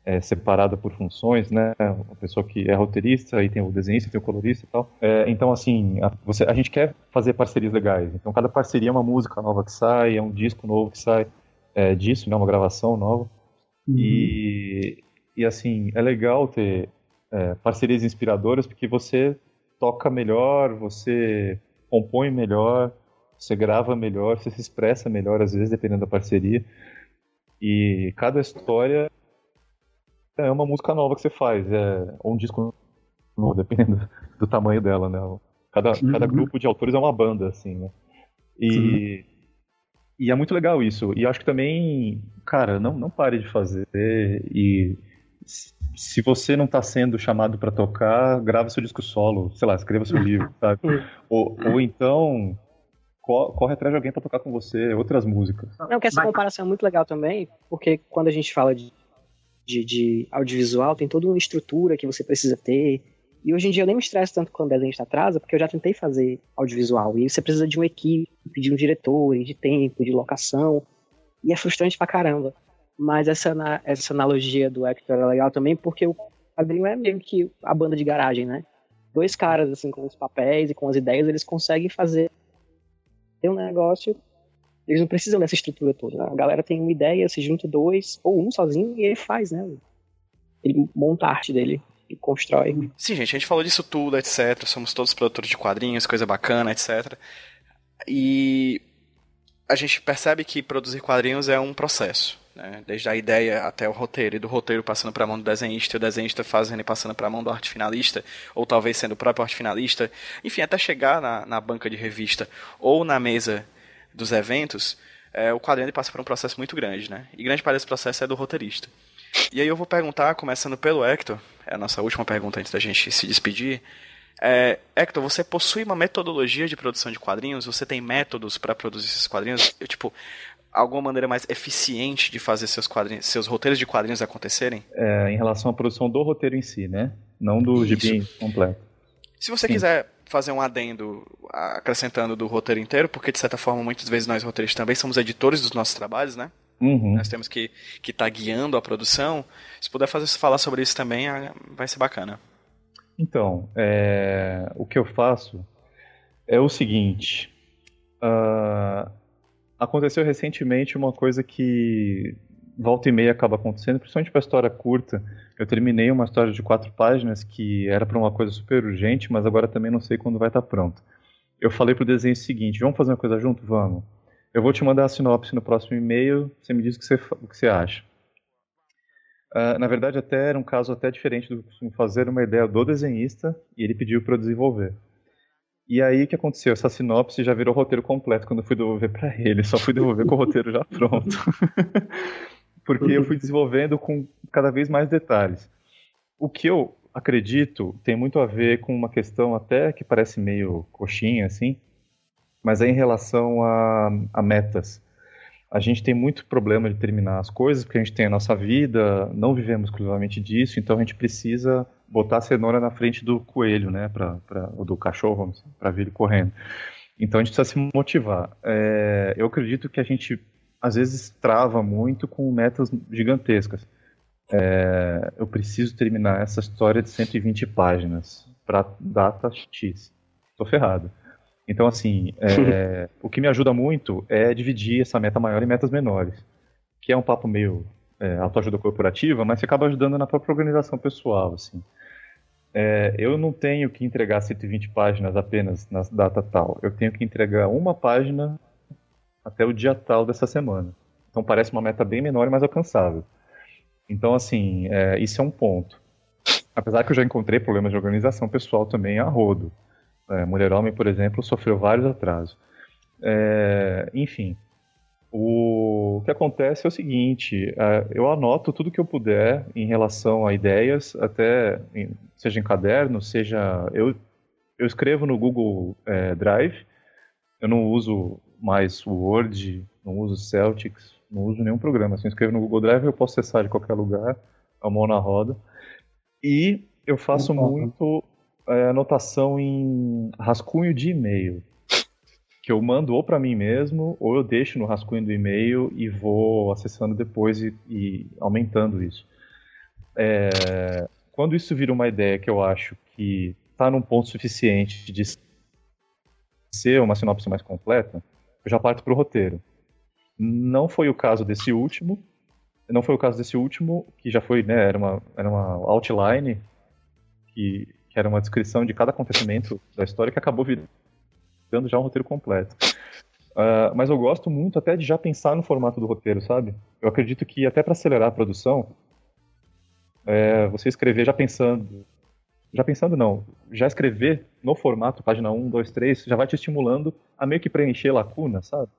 é, separada por funções, né? Uma pessoa que é roteirista, aí tem o desenhista, tem o colorista e tal. É, então, assim, a, você, a gente quer fazer parcerias legais. Então, cada parceria é uma música nova que sai, é um disco novo que sai é, disso, né? Uma gravação nova. Uhum. E, e, assim, é legal ter é, parcerias inspiradoras porque você toca melhor, você compõe melhor, você grava melhor, você se expressa melhor, às vezes, dependendo da parceria. E cada história é uma música nova que você faz, é ou um disco novo, dependendo do tamanho dela, né? Cada, uhum. cada grupo de autores é uma banda, assim, né? E, e é muito legal isso. E acho que também, cara, não, não pare de fazer. E se você não está sendo chamado para tocar, grave seu disco solo, sei lá, escreva seu livro, sabe? ou, ou então corre atrás de alguém para tocar com você outras músicas. Não, que essa comparação é muito legal também, porque quando a gente fala de, de, de, audiovisual, tem toda uma estrutura que você precisa ter. E hoje em dia eu nem me estresso tanto quando o desenho está atrasa, porque eu já tentei fazer audiovisual. E você precisa de uma equipe, de um diretor, de tempo, de locação. E é frustrante pra caramba. Mas essa, essa analogia do Hector é legal também, porque o quadrinho é meio que a banda de garagem, né? Dois caras, assim, com os papéis e com as ideias, eles conseguem fazer ter um negócio, eles não precisam dessa estrutura toda. A galera tem uma ideia, se junta dois, ou um sozinho, e ele faz, né? Ele monta a arte dele e constrói. Sim, gente, a gente falou disso tudo, etc. Somos todos produtores de quadrinhos, coisa bacana, etc. E a gente percebe que produzir quadrinhos é um processo. Né? Desde a ideia até o roteiro, e do roteiro passando para a mão do desenhista, e o desenhista fazendo e passando para a mão do arte finalista, ou talvez sendo o próprio arte finalista, enfim, até chegar na, na banca de revista ou na mesa dos eventos, é, o quadrinho passa por um processo muito grande, né? E grande parte desse processo é do roteirista. E aí eu vou perguntar, começando pelo Hector, é a nossa última pergunta antes da gente se despedir. É, Hector, você possui uma metodologia de produção de quadrinhos? Você tem métodos para produzir esses quadrinhos? Eu, tipo, alguma maneira mais eficiente de fazer seus quadrinhos, seus roteiros de quadrinhos acontecerem? É, em relação à produção do roteiro em si, né? Não do gibi completo. Se você Sim. quiser fazer um adendo acrescentando do roteiro inteiro, porque de certa forma muitas vezes nós roteiristas também somos editores dos nossos trabalhos, né? Uhum. Nós temos que estar que tá guiando a produção. Se puder fazer, falar sobre isso também, vai ser bacana. Então, é, o que eu faço é o seguinte. Uh, aconteceu recentemente uma coisa que volta e meia acaba acontecendo, principalmente para história curta. Eu terminei uma história de quatro páginas que era para uma coisa super urgente, mas agora também não sei quando vai estar tá pronto. Eu falei pro desenho o seguinte: vamos fazer uma coisa junto? Vamos. Eu vou te mandar a sinopse no próximo e-mail, você me diz o que você, o que você acha. Uh, na verdade, até era um caso até diferente do que fazer, uma ideia do desenhista, e ele pediu para eu desenvolver. E aí o que aconteceu? Essa sinopse já virou roteiro completo quando eu fui devolver para ele. Só fui devolver com o roteiro já pronto. Porque eu fui desenvolvendo com cada vez mais detalhes. O que eu acredito tem muito a ver com uma questão até que parece meio coxinha assim, mas é em relação a, a metas. A gente tem muito problema de terminar as coisas, porque a gente tem a nossa vida, não vivemos exclusivamente disso, então a gente precisa botar a cenoura na frente do coelho, né, pra, pra, ou do cachorro, para ver ele correndo. Então a gente precisa se motivar. É, eu acredito que a gente às vezes trava muito com metas gigantescas. É, eu preciso terminar essa história de 120 páginas para data X. Estou ferrado. Então, assim, é, o que me ajuda muito é dividir essa meta maior em metas menores, que é um papo meio é, autoajuda corporativa, mas que acaba ajudando na própria organização pessoal, assim. É, eu não tenho que entregar 120 páginas apenas na data tal. Eu tenho que entregar uma página até o dia tal dessa semana. Então parece uma meta bem menor mais alcançável. Então, assim, é, isso é um ponto. Apesar que eu já encontrei problemas de organização pessoal também a rodo. É, Mulher Homem, por exemplo, sofreu vários atrasos. É, enfim, o que acontece é o seguinte: é, eu anoto tudo que eu puder em relação a ideias, até seja em caderno, seja eu, eu escrevo no Google é, Drive. Eu não uso mais o Word, não uso Celtics, não uso nenhum programa. Se eu escrevo no Google Drive, eu posso acessar de qualquer lugar, a mão na roda. E eu faço muito é, anotação em rascunho de e-mail. Que eu mando ou para mim mesmo, ou eu deixo no rascunho do e-mail e vou acessando depois e, e aumentando isso. É, quando isso vira uma ideia que eu acho que está num ponto suficiente de ser uma sinopse mais completa, eu já parto para o roteiro. Não foi o caso desse último, não foi o caso desse último, que já foi, né, era uma, era uma outline, que que era uma descrição de cada acontecimento da história que acabou virando já um roteiro completo. Uh, mas eu gosto muito até de já pensar no formato do roteiro, sabe? Eu acredito que até para acelerar a produção, é, você escrever já pensando, já pensando não, já escrever no formato página 1, 2, 3, já vai te estimulando a meio que preencher lacunas, sabe?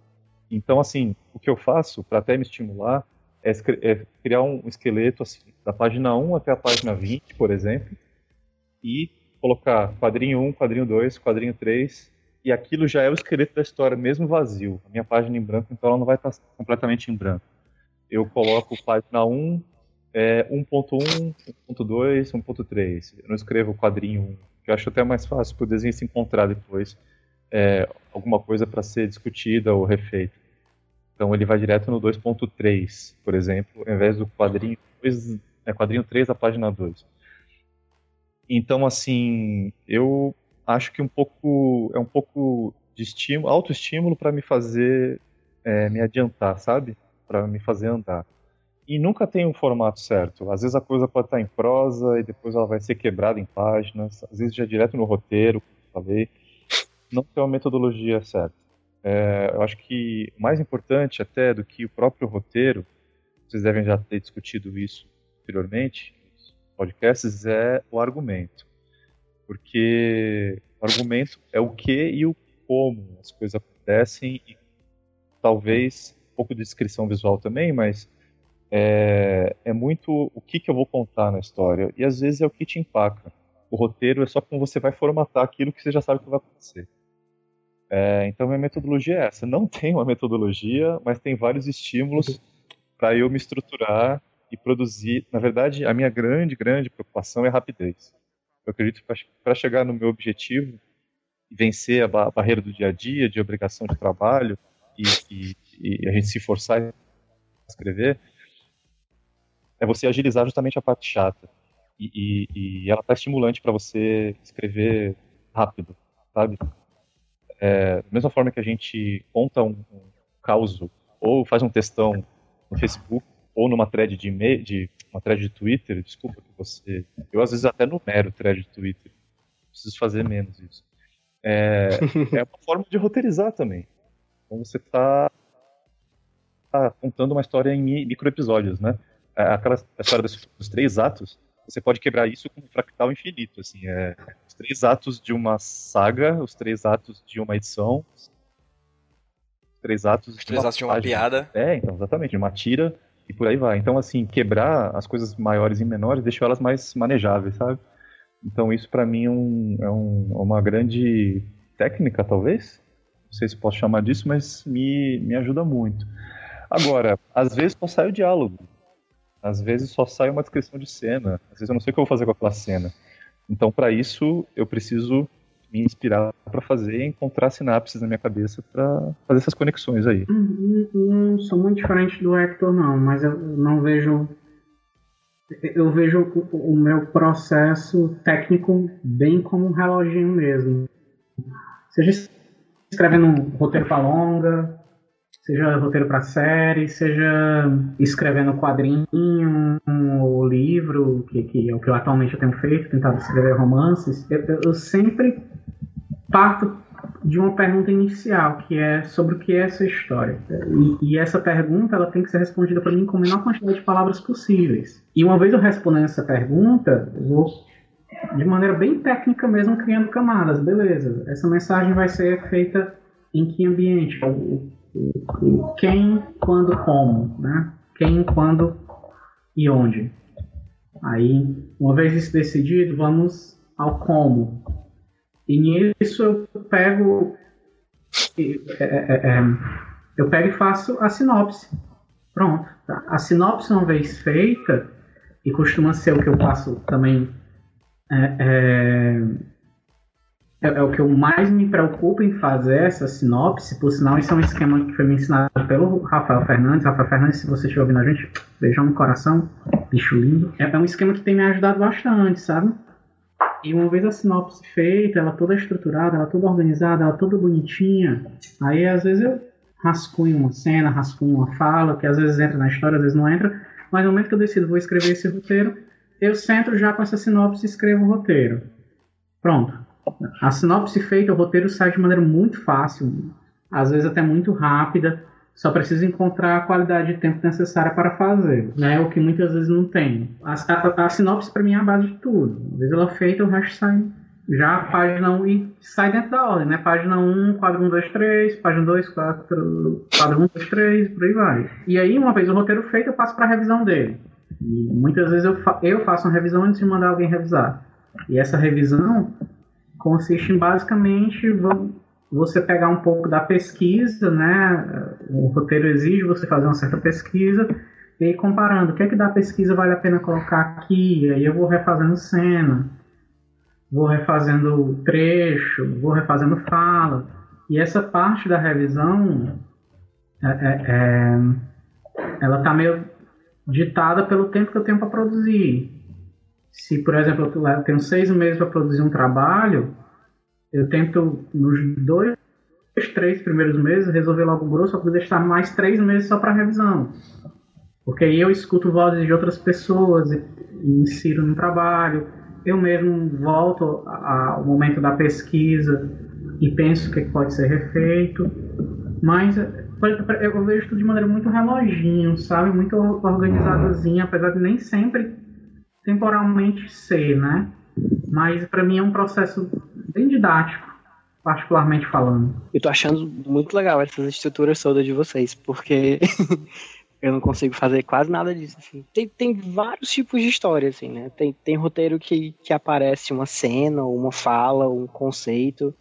Então, assim, o que eu faço para até me estimular é, é, criar um esqueleto assim, da página 1 até a página 20, por exemplo, e colocar quadrinho 1, quadrinho 2, quadrinho 3, e aquilo já é o esqueleto da história, mesmo vazio. A minha página em branco, então ela não vai estar completamente em branco. Eu coloco página 1, é, 1.1, 1.2, 1.3. Eu não escrevo quadrinho 1, que eu acho até mais fácil para o desenho se encontrar depois é, alguma coisa para ser discutida ou refeita. Então ele vai direto no 2.3, por exemplo, ao invés do quadrinho 2, é, quadrinho 3 a página 2. Então, assim, eu acho que um pouco é um pouco de estímulo, autoestímulo para me fazer é, me adiantar, sabe? Para me fazer andar. E nunca tem um formato certo. Às vezes a coisa pode estar em prosa e depois ela vai ser quebrada em páginas. Às vezes já é direto no roteiro, como falei. Não tem uma metodologia certa. É, eu acho que mais importante até do que o próprio roteiro vocês devem já ter discutido isso anteriormente, podcasts, é o argumento. Porque o argumento é o que e o como as coisas acontecem e talvez um pouco de descrição visual também, mas é, é muito o que, que eu vou contar na história. E às vezes é o que te empaca. O roteiro é só como você vai formatar aquilo que você já sabe que vai acontecer. É, então minha metodologia é essa. Não tem uma metodologia, mas tem vários estímulos para eu me estruturar e produzir. Na verdade, a minha grande, grande preocupação é rapidez. Eu acredito que para chegar no meu objetivo vencer a, ba barreira do dia a dia, de obrigação de trabalho e, e, e a gente se forçar a escrever, é você agilizar justamente a parte chata. E, e, e ela está estimulante para você escrever rápido, sabe? É, da mesma forma que a gente conta um, um caos ou faz um textão no Facebook ou numa thread de de uma thread de Twitter, desculpa que você, eu às vezes até numero thread de Twitter, preciso fazer menos isso. É, é uma forma de roteirizar também. Então você está tá contando uma história em micro episódios, né? É, aquela história dos, dos, três atos, você pode quebrar isso com um fractal infinito, assim, é, os três atos de uma saga, os três atos de uma edição, os três atos, os três de, uma atos de uma piada. É, então, exatamente, de uma tira e por aí vai. Então, assim, quebrar as coisas maiores e menores, deixou elas mais manejáveis, sabe? Então, isso para mim é, um, é um, é uma grande técnica, talvez. Não sei se posso chamar disso, mas me, me ajuda muito. Agora, às vezes só sai o diálogo. Às vezes só sai uma descrição de cena. Às vezes eu não sei o que eu vou fazer com aquela cena. Então, para isso, eu preciso me inspirar para fazer e encontrar sinapses na minha cabeça para fazer essas conexões aí. Não, não sou muito diferente do Hector, não, mas eu não vejo. Eu vejo o, o meu processo técnico bem como um reloginho mesmo. Seja escrevendo um roteiro para longa, seja roteiro para série, seja escrevendo quadrinho ou livro, que, que, é o que eu atualmente eu tenho feito, tentado escrever romances, eu, eu sempre parto de uma pergunta inicial, que é sobre o que é essa história. E, e essa pergunta ela tem que ser respondida para mim com a menor quantidade de palavras possíveis. E uma vez eu respondendo essa pergunta, eu vou de maneira bem técnica mesmo criando camadas. Beleza, essa mensagem vai ser feita em que ambiente? Quem, quando, como, né? Quem, quando e onde. Aí, uma vez isso decidido, vamos ao como. E nisso eu pego, é, é, é, eu pego e faço a sinopse. Pronto. Tá? A sinopse, uma vez feita, e costuma ser o que eu faço também é, é o que eu mais me preocupo em fazer essa sinopse. Por sinal, isso é um esquema que foi me ensinado pelo Rafael Fernandes. Rafael Fernandes, se você estiver ouvindo a gente, beijão no coração, bicho lindo. É, é um esquema que tem me ajudado bastante, sabe? E uma vez a sinopse feita, ela toda estruturada, ela toda organizada, ela toda bonitinha, aí às vezes eu rascunho uma cena, rascunho uma fala, que às vezes entra na história, às vezes não entra, mas no momento que eu decido vou escrever esse roteiro, eu centro já com essa sinopse e escrevo o roteiro. Pronto. A sinopse feita, o roteiro sai de maneira muito fácil, às vezes até muito rápida, só precisa encontrar a qualidade de tempo necessária para fazer, né? O que muitas vezes não tem. A, a, a sinopse para mim é a base de tudo. Às vezes ela é feita, o resto sai já a página 1 e sai dentro da ordem, né? Página 1, quadro 1, 2, 3, página 2, quadro, quadro 1, 2, 3, por aí vai. E aí, uma vez o roteiro feito, eu passo para a revisão dele. E muitas vezes eu, fa eu faço uma revisão antes de mandar alguém revisar. E essa revisão consiste em basicamente você pegar um pouco da pesquisa, né? O roteiro exige você fazer uma certa pesquisa e aí comparando o que é que da pesquisa vale a pena colocar aqui, aí eu vou refazendo cena, vou refazendo trecho, vou refazendo fala. E essa parte da revisão é, é, é, ela está meio ditada pelo tempo que eu tenho para produzir. Se, por exemplo, eu tenho seis meses para produzir um trabalho, eu tento, nos dois, três primeiros meses, resolver logo grosso, para poder deixar mais três meses só para revisão. Porque aí eu escuto vozes de outras pessoas insiro no trabalho. Eu mesmo volto ao momento da pesquisa e penso o que pode ser refeito. Mas eu vejo tudo de maneira muito reloginho, sabe? Muito organizadazinha, apesar de nem sempre temporalmente ser, né? Mas para mim é um processo bem didático, particularmente falando. Eu tô achando muito legal essas estruturas todas de vocês, porque eu não consigo fazer quase nada disso. Assim. Tem, tem vários tipos de história, assim, né? Tem, tem roteiro que, que aparece uma cena, uma fala, um conceito,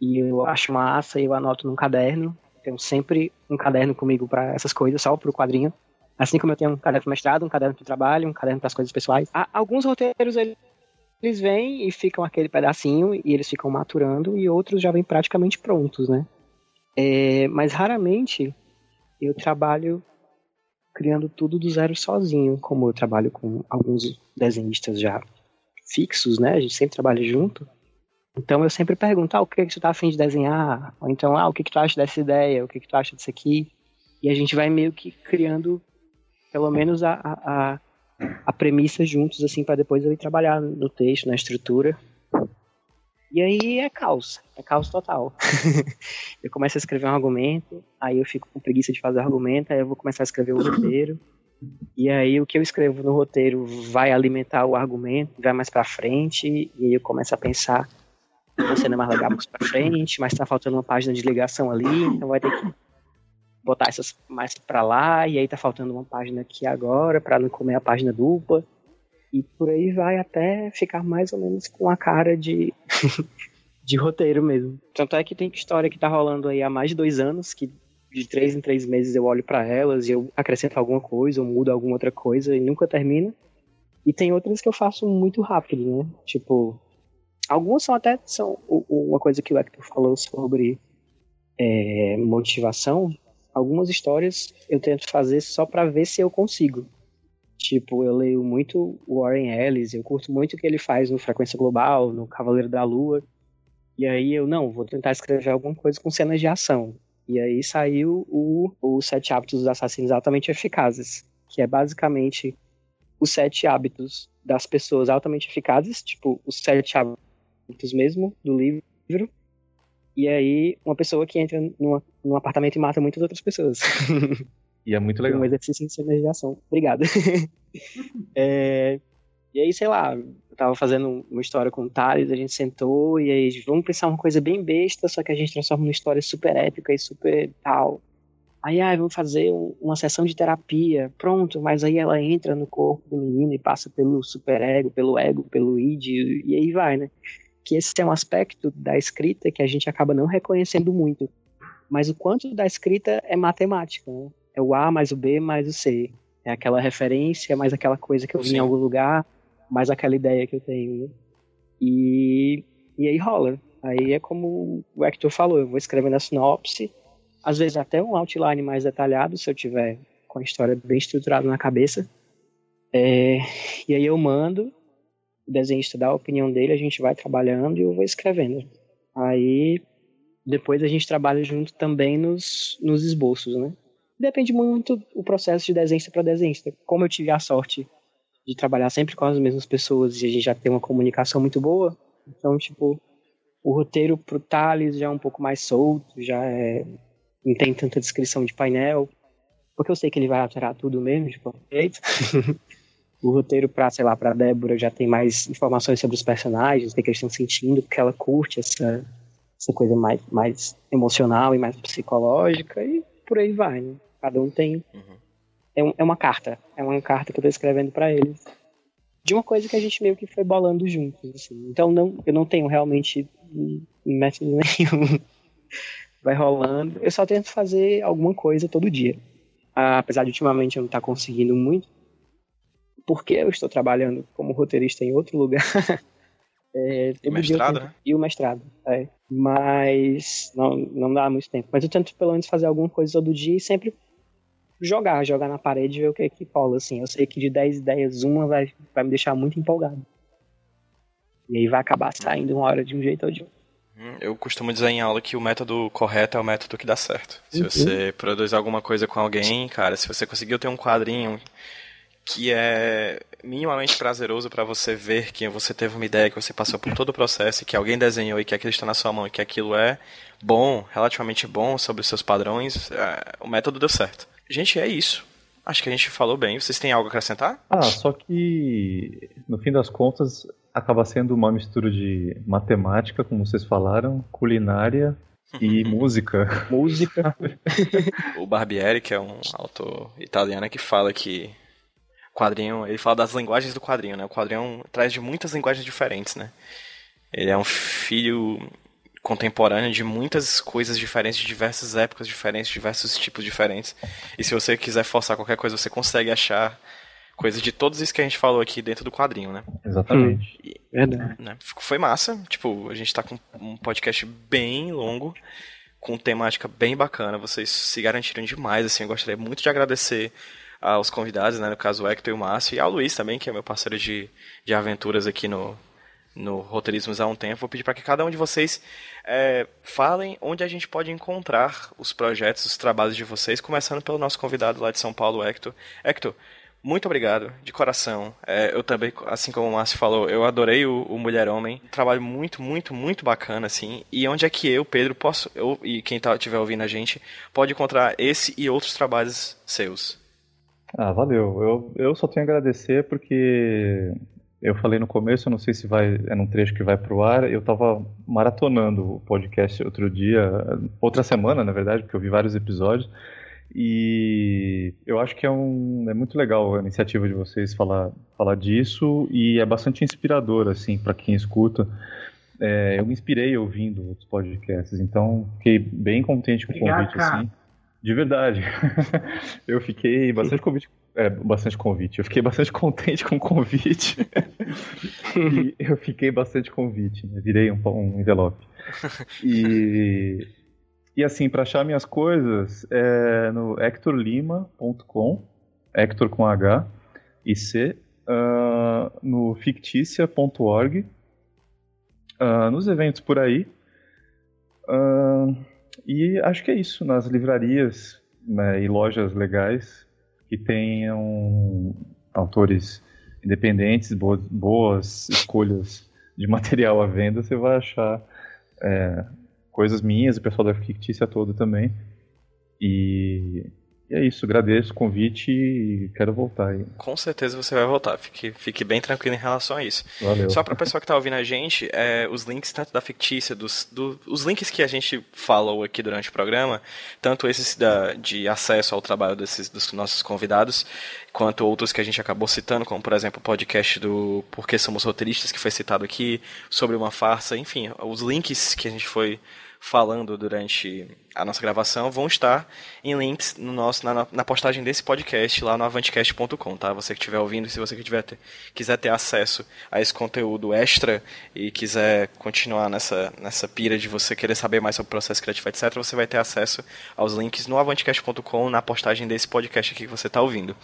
e eu acho massa e eu anoto num caderno. Tenho sempre um caderno comigo para essas coisas, só pro quadrinho. Assim como eu tenho um caderno pro mestrado, um caderno pro trabalho, um caderno para as coisas pessoais. Há alguns roteiros eles vêm e ficam aquele pedacinho e eles ficam maturando e outros já vêm praticamente prontos, né? É, mas raramente eu trabalho criando tudo do zero sozinho, como eu trabalho com alguns desenhistas já fixos, né? A gente sempre trabalha junto. Então eu sempre pergunto, ah, o que, é que tu tá afim de desenhar? Ou então, ah, o que, que tu acha dessa ideia? O que, que tu acha disso aqui? E a gente vai meio que criando, pelo menos, a, a, a premissa juntos, assim, para depois ir trabalhar no texto, na estrutura. E aí é caos, é caos total. eu começo a escrever um argumento, aí eu fico com preguiça de fazer argumento, aí eu vou começar a escrever o roteiro. E aí o que eu escrevo no roteiro vai alimentar o argumento, vai mais para frente, e aí eu começo a pensar uma cena mais legal mais pra frente, mas tá faltando uma página de ligação ali, então vai ter que botar essas mais para lá, e aí tá faltando uma página aqui agora, para não comer a página dupla. E por aí vai até ficar mais ou menos com a cara de, de roteiro mesmo. Tanto é que tem história que tá rolando aí há mais de dois anos, que de três em três meses eu olho para elas e eu acrescento alguma coisa, ou mudo alguma outra coisa e nunca termina. E tem outras que eu faço muito rápido, né? Tipo, Algumas são até são uma coisa que o Hector falou sobre é, motivação. Algumas histórias eu tento fazer só para ver se eu consigo. Tipo, eu leio muito Warren Ellis, eu curto muito o que ele faz no Frequência Global, no Cavaleiro da Lua. E aí eu, não, vou tentar escrever alguma coisa com cenas de ação. E aí saiu o, o Sete Hábitos dos Assassinos Altamente Eficazes, que é basicamente os sete hábitos das pessoas altamente eficazes, tipo, os sete hábitos mesmo do livro. E aí, uma pessoa que entra numa, num apartamento e mata muitas outras pessoas. E é muito legal. um exercício de sinergização. Obrigado. é, e aí, sei lá, eu tava fazendo uma história com o Thales, a gente sentou e aí, vamos pensar uma coisa bem besta, só que a gente transforma numa história super épica e super tal. Aí, ah, vamos fazer uma sessão de terapia. Pronto, mas aí ela entra no corpo do menino e passa pelo superego, pelo ego, pelo id, e aí vai, né? Que esse é um aspecto da escrita que a gente acaba não reconhecendo muito. Mas o quanto da escrita é matemática, né? É o A mais o B mais o C. É aquela referência, mais aquela coisa que eu vi Sim. em algum lugar, mais aquela ideia que eu tenho. Né? E, e aí rola. Aí é como o Hector falou, eu vou escrevendo a sinopse, às vezes até um outline mais detalhado, se eu tiver com a história bem estruturada na cabeça. É, e aí eu mando, o desenhista dá a opinião dele, a gente vai trabalhando e eu vou escrevendo. Aí depois a gente trabalha junto também nos, nos esboços, né? Depende muito o processo de desenhista para desenhista. Como eu tive a sorte de trabalhar sempre com as mesmas pessoas e a gente já tem uma comunicação muito boa, então, tipo, o roteiro pro Thales já é um pouco mais solto, já é, não tem tanta descrição de painel, porque eu sei que ele vai alterar tudo mesmo, de qualquer jeito. O roteiro para, sei lá, para Débora já tem mais informações sobre os personagens, o que eles estão sentindo, porque ela curte essa, essa coisa mais, mais emocional e mais psicológica, e por aí vai, né? Cada um tem. Uhum. É, um, é uma carta, é uma carta que eu tô escrevendo para eles. De uma coisa que a gente meio que foi bolando juntos, assim. Então não, eu não tenho realmente método nenhum. vai rolando. Eu só tento fazer alguma coisa todo dia. Ah, apesar de ultimamente eu não estar tá conseguindo muito, porque eu estou trabalhando como roteirista em outro lugar. é, o mestrado, né? E o mestrado, é. Mas não, não dá muito tempo. Mas eu tento pelo menos fazer alguma coisa todo dia e sempre jogar, jogar na parede e ver o que é que cola, assim. Eu sei que de 10 ideias, uma vai, vai me deixar muito empolgado. E aí vai acabar saindo uma hora de um jeito ou de outro. Hum, eu costumo dizer em aula que o método correto é o método que dá certo. Se uhum. você produz alguma coisa com alguém, cara, se você conseguiu ter um quadrinho que é minimamente prazeroso para você ver que você teve uma ideia, que você passou por todo o processo, que alguém desenhou e que aquilo está na sua mão e que aquilo é bom, relativamente bom sobre os seus padrões, é, o método deu certo. Gente, é isso. Acho que a gente falou bem. Vocês têm algo a acrescentar? Ah, só que no fim das contas acaba sendo uma mistura de matemática, como vocês falaram, culinária e música. Música. o Barbieri, que é um autor italiano, que fala que quadrinho, ele fala das linguagens do quadrinho, né? O quadrinho traz de muitas linguagens diferentes, né? Ele é um filho contemporâneo de muitas coisas diferentes, de diversas épocas diferentes, diversos tipos diferentes. E se você quiser forçar qualquer coisa, você consegue achar coisas de todos isso que a gente falou aqui dentro do quadrinho, né? Exatamente. E, Verdade. Né? Foi massa. Tipo, a gente tá com um podcast bem longo, com temática bem bacana. Vocês se garantiram demais, assim. Eu gostaria muito de agradecer aos convidados, né? No caso, o Hector e o Márcio, e ao Luiz também, que é meu parceiro de, de aventuras aqui no, no Roteirismos há um tempo. Vou pedir para que cada um de vocês é, falem onde a gente pode encontrar os projetos, os trabalhos de vocês, começando pelo nosso convidado lá de São Paulo, Hector. Hector, muito obrigado, de coração. É, eu também, assim como o Márcio falou, eu adorei o, o Mulher Homem. Um trabalho muito, muito, muito bacana, assim. E onde é que eu, Pedro, posso, eu e quem tá, estiver ouvindo a gente, pode encontrar esse e outros trabalhos seus? Ah, valeu. Eu, eu só tenho a agradecer porque eu falei no começo, eu não sei se vai é num trecho que vai pro ar, eu tava maratonando o podcast outro dia, outra semana, na verdade, porque eu vi vários episódios. E eu acho que é, um, é muito legal a iniciativa de vocês falar, falar disso e é bastante inspirador, assim, para quem escuta. É, eu me inspirei ouvindo outros podcasts, então fiquei bem contente com o convite, assim. De verdade. eu fiquei bastante convite, é, bastante convite. Eu fiquei bastante contente com o convite. e eu fiquei bastante convite, né? Virei um, um envelope. E, e assim, para achar minhas coisas, é no hectorlima.com, Hector com H e C, uh, no ficticia.org, uh, nos eventos por aí. Uh, e acho que é isso, nas livrarias né, e lojas legais que tenham autores independentes, boas, boas escolhas de material à venda, você vai achar é, coisas minhas, o pessoal da fictícia todo também. E e é isso, agradeço o convite e quero voltar aí. Com certeza você vai voltar, fique, fique bem tranquilo em relação a isso. Valeu. Só para o pessoal que está ouvindo a gente, é, os links tanto da fictícia, dos, do, os links que a gente falou aqui durante o programa, tanto esses da, de acesso ao trabalho desses, dos nossos convidados, quanto outros que a gente acabou citando, como por exemplo o podcast do Porque Somos Roteiristas, que foi citado aqui, sobre uma farsa, enfim, os links que a gente foi falando durante a nossa gravação vão estar em links no nosso, na, na postagem desse podcast lá no avantcast.com, tá? Você que estiver ouvindo, se você que tiver quiser ter acesso a esse conteúdo extra e quiser continuar nessa, nessa pira de você querer saber mais sobre o processo criativo, etc., você vai ter acesso aos links no avantcast.com na postagem desse podcast aqui que você está ouvindo.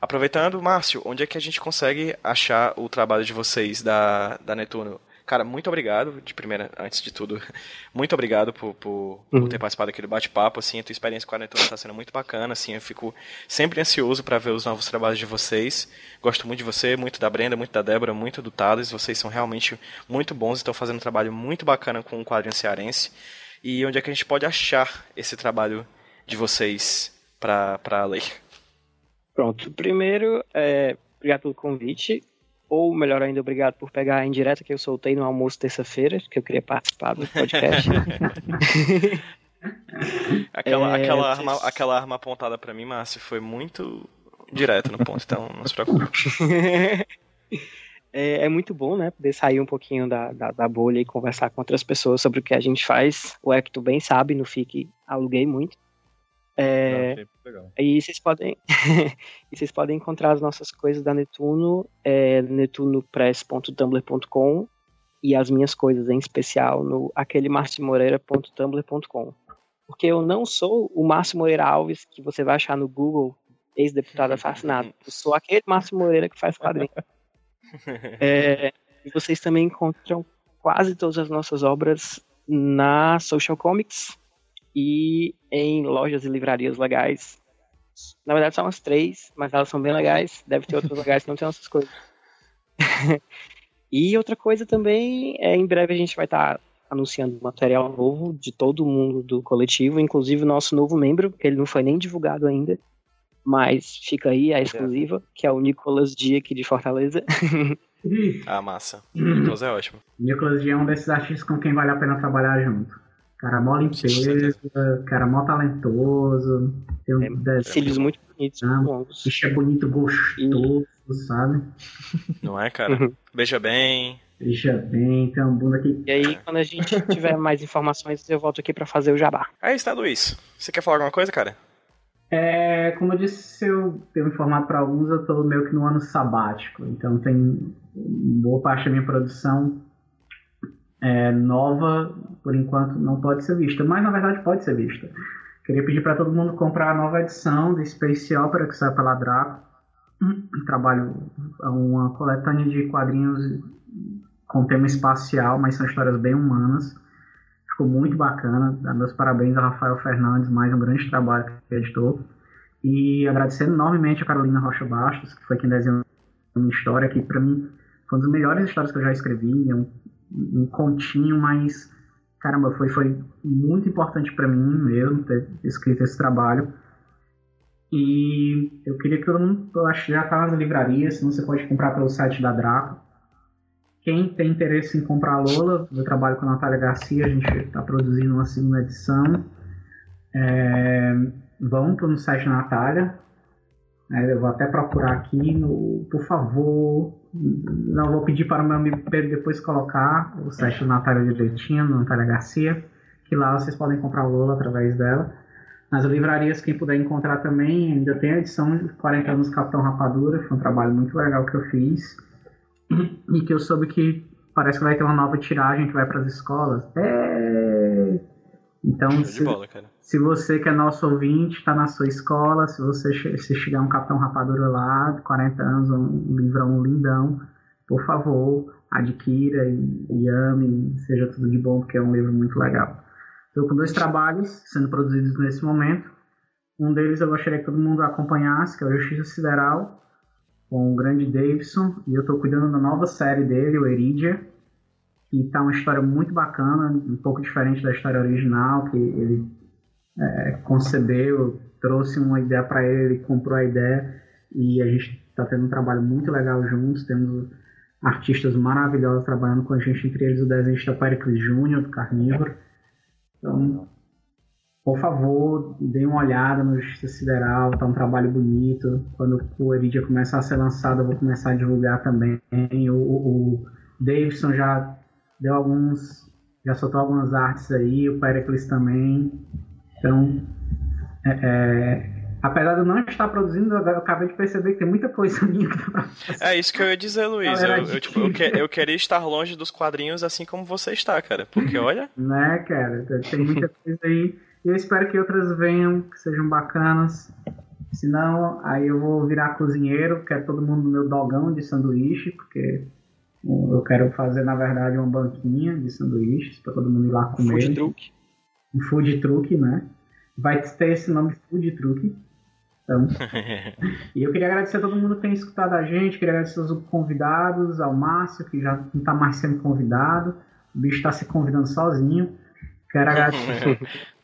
Aproveitando, Márcio, onde é que a gente consegue achar o trabalho de vocês da, da Netuno? Cara, muito obrigado, de primeira, antes de tudo, muito obrigado por, por, uhum. por ter participado aqui do bate-papo, assim, a tua experiência com a Netuna está sendo muito bacana, assim, eu fico sempre ansioso para ver os novos trabalhos de vocês, gosto muito de você, muito da Brenda, muito da Débora, muito do Thales, vocês são realmente muito bons, estão fazendo um trabalho muito bacana com o quadrinho cearense, e onde é que a gente pode achar esse trabalho de vocês para ler? Pronto, primeiro, é, obrigado pelo convite, ou melhor ainda, obrigado por pegar a indireta que eu soltei no almoço terça-feira, que eu queria participar do podcast. aquela, é, aquela, arma, aquela arma apontada para mim, Márcio, foi muito direto no ponto, então não se preocupe. É, é, muito bom, né? Poder sair um pouquinho da, da, da, bolha e conversar com outras pessoas sobre o que a gente faz. O Hector bem sabe, no FIC aluguei muito. É, e vocês podem e vocês podem encontrar as nossas coisas da Netuno é, netunopress.tumblr.com e as minhas coisas em especial no aquelemarcimoreira.tumblr.com porque eu não sou o Márcio Moreira Alves que você vai achar no Google ex-deputado assassinado eu sou aquele Márcio Moreira que faz quadrinho. É, e vocês também encontram quase todas as nossas obras na Social Comics e em lojas e livrarias legais Na verdade, são umas três, mas elas são bem legais. Deve ter outros lugares que não tem essas coisas. e outra coisa também é em breve a gente vai estar tá anunciando material novo de todo mundo do coletivo, inclusive o nosso novo membro, que ele não foi nem divulgado ainda, mas fica aí a exclusiva, que é o Nicolas Dia aqui de Fortaleza. ah, massa. O Nicolas é ótimo. Nicolas Dia é um desses artistas com quem vale a pena trabalhar junto. Cara mó limpeza, cara mó talentoso. Tem um é, cílios muito bonitos, ah, longos. Bicho é bonito, gostoso, e... sabe? Não é, cara? Uhum. Beija bem. Beija bem, tem uma bunda aqui. E aí, quando a gente tiver mais informações, eu volto aqui para fazer o jabá. Aí está, Luiz. Você quer falar alguma coisa, cara? É, como eu disse, eu tenho informado para alguns, eu estou meio que no ano sabático. Então tem boa parte da minha produção é, nova, por enquanto não pode ser vista, mas na verdade pode ser vista. Queria pedir para todo mundo comprar a nova edição de Space Opera que sai pela Draco. Trabalho uma coletânea de quadrinhos com tema espacial, mas são histórias bem humanas. Ficou muito bacana. Meus parabéns a Rafael Fernandes, mais um grande trabalho que editou. E agradecendo enormemente a Carolina Rocha Bastos, que foi quem desenhou a minha história, que para mim foi uma das melhores histórias que eu já escrevi. É um, um continho, mas caramba, foi, foi muito importante para mim mesmo ter escrito esse trabalho. E eu queria que todo mundo, eu acho que já tá nas livrarias, senão você pode comprar pelo site da Draco. Quem tem interesse em comprar a Lola, eu trabalho com a Natália Garcia, a gente está produzindo uma segunda edição. É, vão para o site da Natália. Eu vou até procurar aqui, no, por favor. Não vou pedir para o meu amigo Pedro depois colocar o site da Natália direitinho, Natália Garcia, que lá vocês podem comprar o Lola através dela. Nas livrarias, quem puder encontrar também, ainda tem a edição de 40 anos Capitão Rapadura, foi um trabalho muito legal que eu fiz e que eu soube que parece que vai ter uma nova tiragem que vai para as escolas. É... Então, se, bola, se, você que é nosso ouvinte, está na sua escola, se você se chegar um Capitão Rapadura lá, de 40 anos, um livrão lindão, por favor, adquira e, e ame, seja tudo de bom, porque é um livro muito legal. Estou com dois trabalhos sendo produzidos nesse momento. Um deles eu gostaria que todo mundo acompanhasse, que é o Justiça Sideral, com o grande Davidson e eu estou cuidando da nova série dele, o Eridia, que tá uma história muito bacana, um pouco diferente da história original, que ele é, concebeu, trouxe uma ideia para ele, comprou a ideia e a gente está tendo um trabalho muito legal juntos, temos artistas maravilhosos trabalhando com a gente, entre eles o desenhista Pericles Júnior, do Carnívoro. Então, por favor, dê uma olhada no Justiça Sideral, tá um trabalho bonito. Quando o Eridia começar a ser lançado, eu vou começar a divulgar também. O, o, Davidson já deu alguns, já soltou algumas artes aí, o Pericles também. Então, é, é, apesar de eu não estar produzindo, eu acabei de perceber que tem muita coisa minha que tá É isso que eu ia dizer, Luiz. Eu, eu, tipo, eu, que, eu, queria estar longe dos quadrinhos assim como você está, cara. Porque olha. Né, cara? Tem muita coisa aí. E eu espero que outras venham, que sejam bacanas. Senão, aí eu vou virar cozinheiro, quero todo mundo no meu dogão de sanduíche, porque eu quero fazer, na verdade, uma banquinha de sanduíches para todo mundo ir lá comer. Food truck. Um food truck, né? Vai ter esse nome food truck. Então, e eu queria agradecer a todo mundo que tem escutado a gente, queria agradecer aos convidados, ao Márcio, que já não está mais sendo convidado, o bicho está se convidando sozinho. Quero agradecer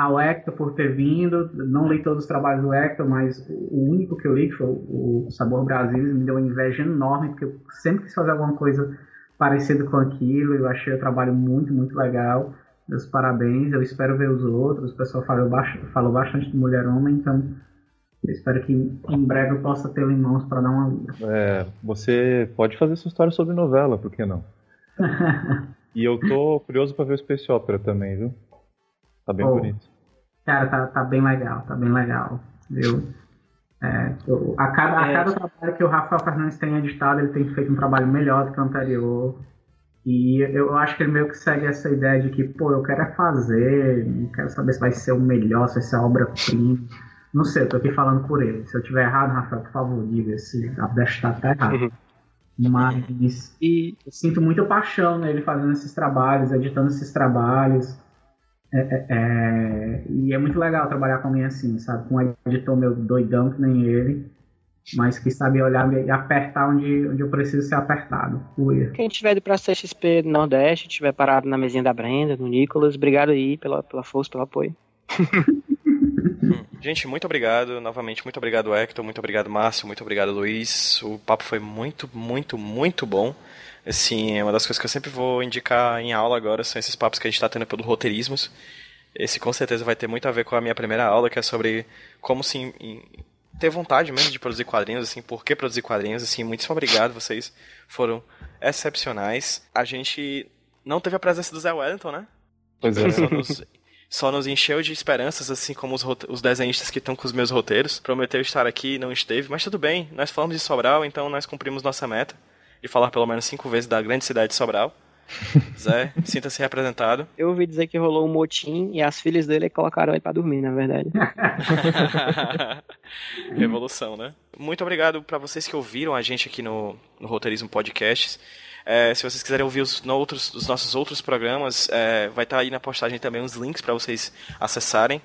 ao Hector por ter vindo. Não li todos os trabalhos do Hector, mas o único que eu li, que foi o Sabor Brasil, me deu uma inveja enorme, porque eu sempre quis fazer alguma coisa parecida com aquilo. Eu achei o trabalho muito, muito legal. Meus parabéns. Eu espero ver os outros. O pessoal falou, falou bastante do Mulher Homem, então eu espero que em breve eu possa tê-lo em mãos para dar uma lida. É, você pode fazer sua história sobre novela, por que não? e eu tô curioso para ver o Space Opera também, viu? Tá bem oh, bonito. Cara, tá, tá bem legal, tá bem legal, viu? É, eu, a cada, a é. cada trabalho que o Rafael Fernandes tem editado, ele tem feito um trabalho melhor do que o anterior. E eu acho que ele meio que segue essa ideia de que, pô, eu quero é fazer, não quero saber se vai ser o melhor, se vai ser a obra-prima. Não sei, eu tô aqui falando por ele. Se eu tiver errado, Rafael, por favor, diga se a tá errado. Uhum. Mas e... eu sinto muita paixão nele fazendo esses trabalhos, editando esses trabalhos. É, é, é, e é muito legal trabalhar com alguém assim, sabe? Com um editor meu doidão que nem ele, mas que sabe olhar e apertar onde, onde eu preciso ser apertado. Quem tiver ido pra CXP Nordeste, tiver parado na mesinha da Brenda, no Nicolas, obrigado aí pela, pela força, pelo apoio. Gente, muito obrigado. Novamente, muito obrigado, Hector. Muito obrigado, Márcio. Muito obrigado, Luiz. O papo foi muito, muito, muito bom. Assim, é uma das coisas que eu sempre vou indicar em aula agora são esses papos que a gente está tendo pelo roteirismos. Esse com certeza vai ter muito a ver com a minha primeira aula, que é sobre como sim ter vontade mesmo de produzir quadrinhos, assim, por que produzir quadrinhos, assim, muitíssimo obrigado, vocês foram excepcionais. A gente não teve a presença do Zé Wellington, né? Pois é. Só nos, só nos encheu de esperanças, assim como os, os desenhistas que estão com os meus roteiros. Prometeu estar aqui e não esteve, mas tudo bem, nós falamos de Sobral, então nós cumprimos nossa meta de falar pelo menos cinco vezes da grande cidade de Sobral. Zé, sinta-se representado. Eu ouvi dizer que rolou um motim e as filhas dele colocaram ele pra dormir, na verdade. Revolução, né? Muito obrigado para vocês que ouviram a gente aqui no, no Roteirismo Podcasts. É, se vocês quiserem ouvir os, outros, os nossos outros programas, é, vai estar tá aí na postagem também os links para vocês acessarem.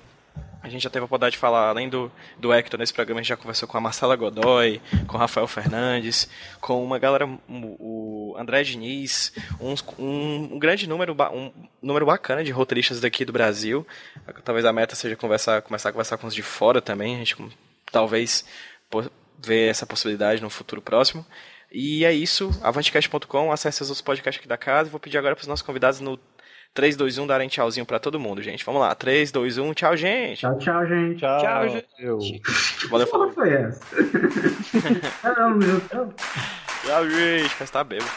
A gente já teve a oportunidade de falar, além do, do Hector nesse programa, a gente já conversou com a Marcela Godoy, com o Rafael Fernandes, com uma galera, o André Diniz, um, um, um grande número, um número bacana de roteiristas daqui do Brasil. Talvez a meta seja conversar, começar a conversar com os de fora também, a gente talvez ver essa possibilidade no futuro próximo. E é isso, avantcast.com, acesse os outros podcasts aqui da casa. Vou pedir agora para os nossos convidados no 3, 2, 1, darem tchauzinho pra todo mundo, gente. Vamos lá. 3, 2, 1, tchau, gente. Tchau, tchau, gente. Tchau, tchau gente. Eu. Valeu, falou. foi essa? tchau, meu. Tchau. Tchau, gente. Mas tá bêbado.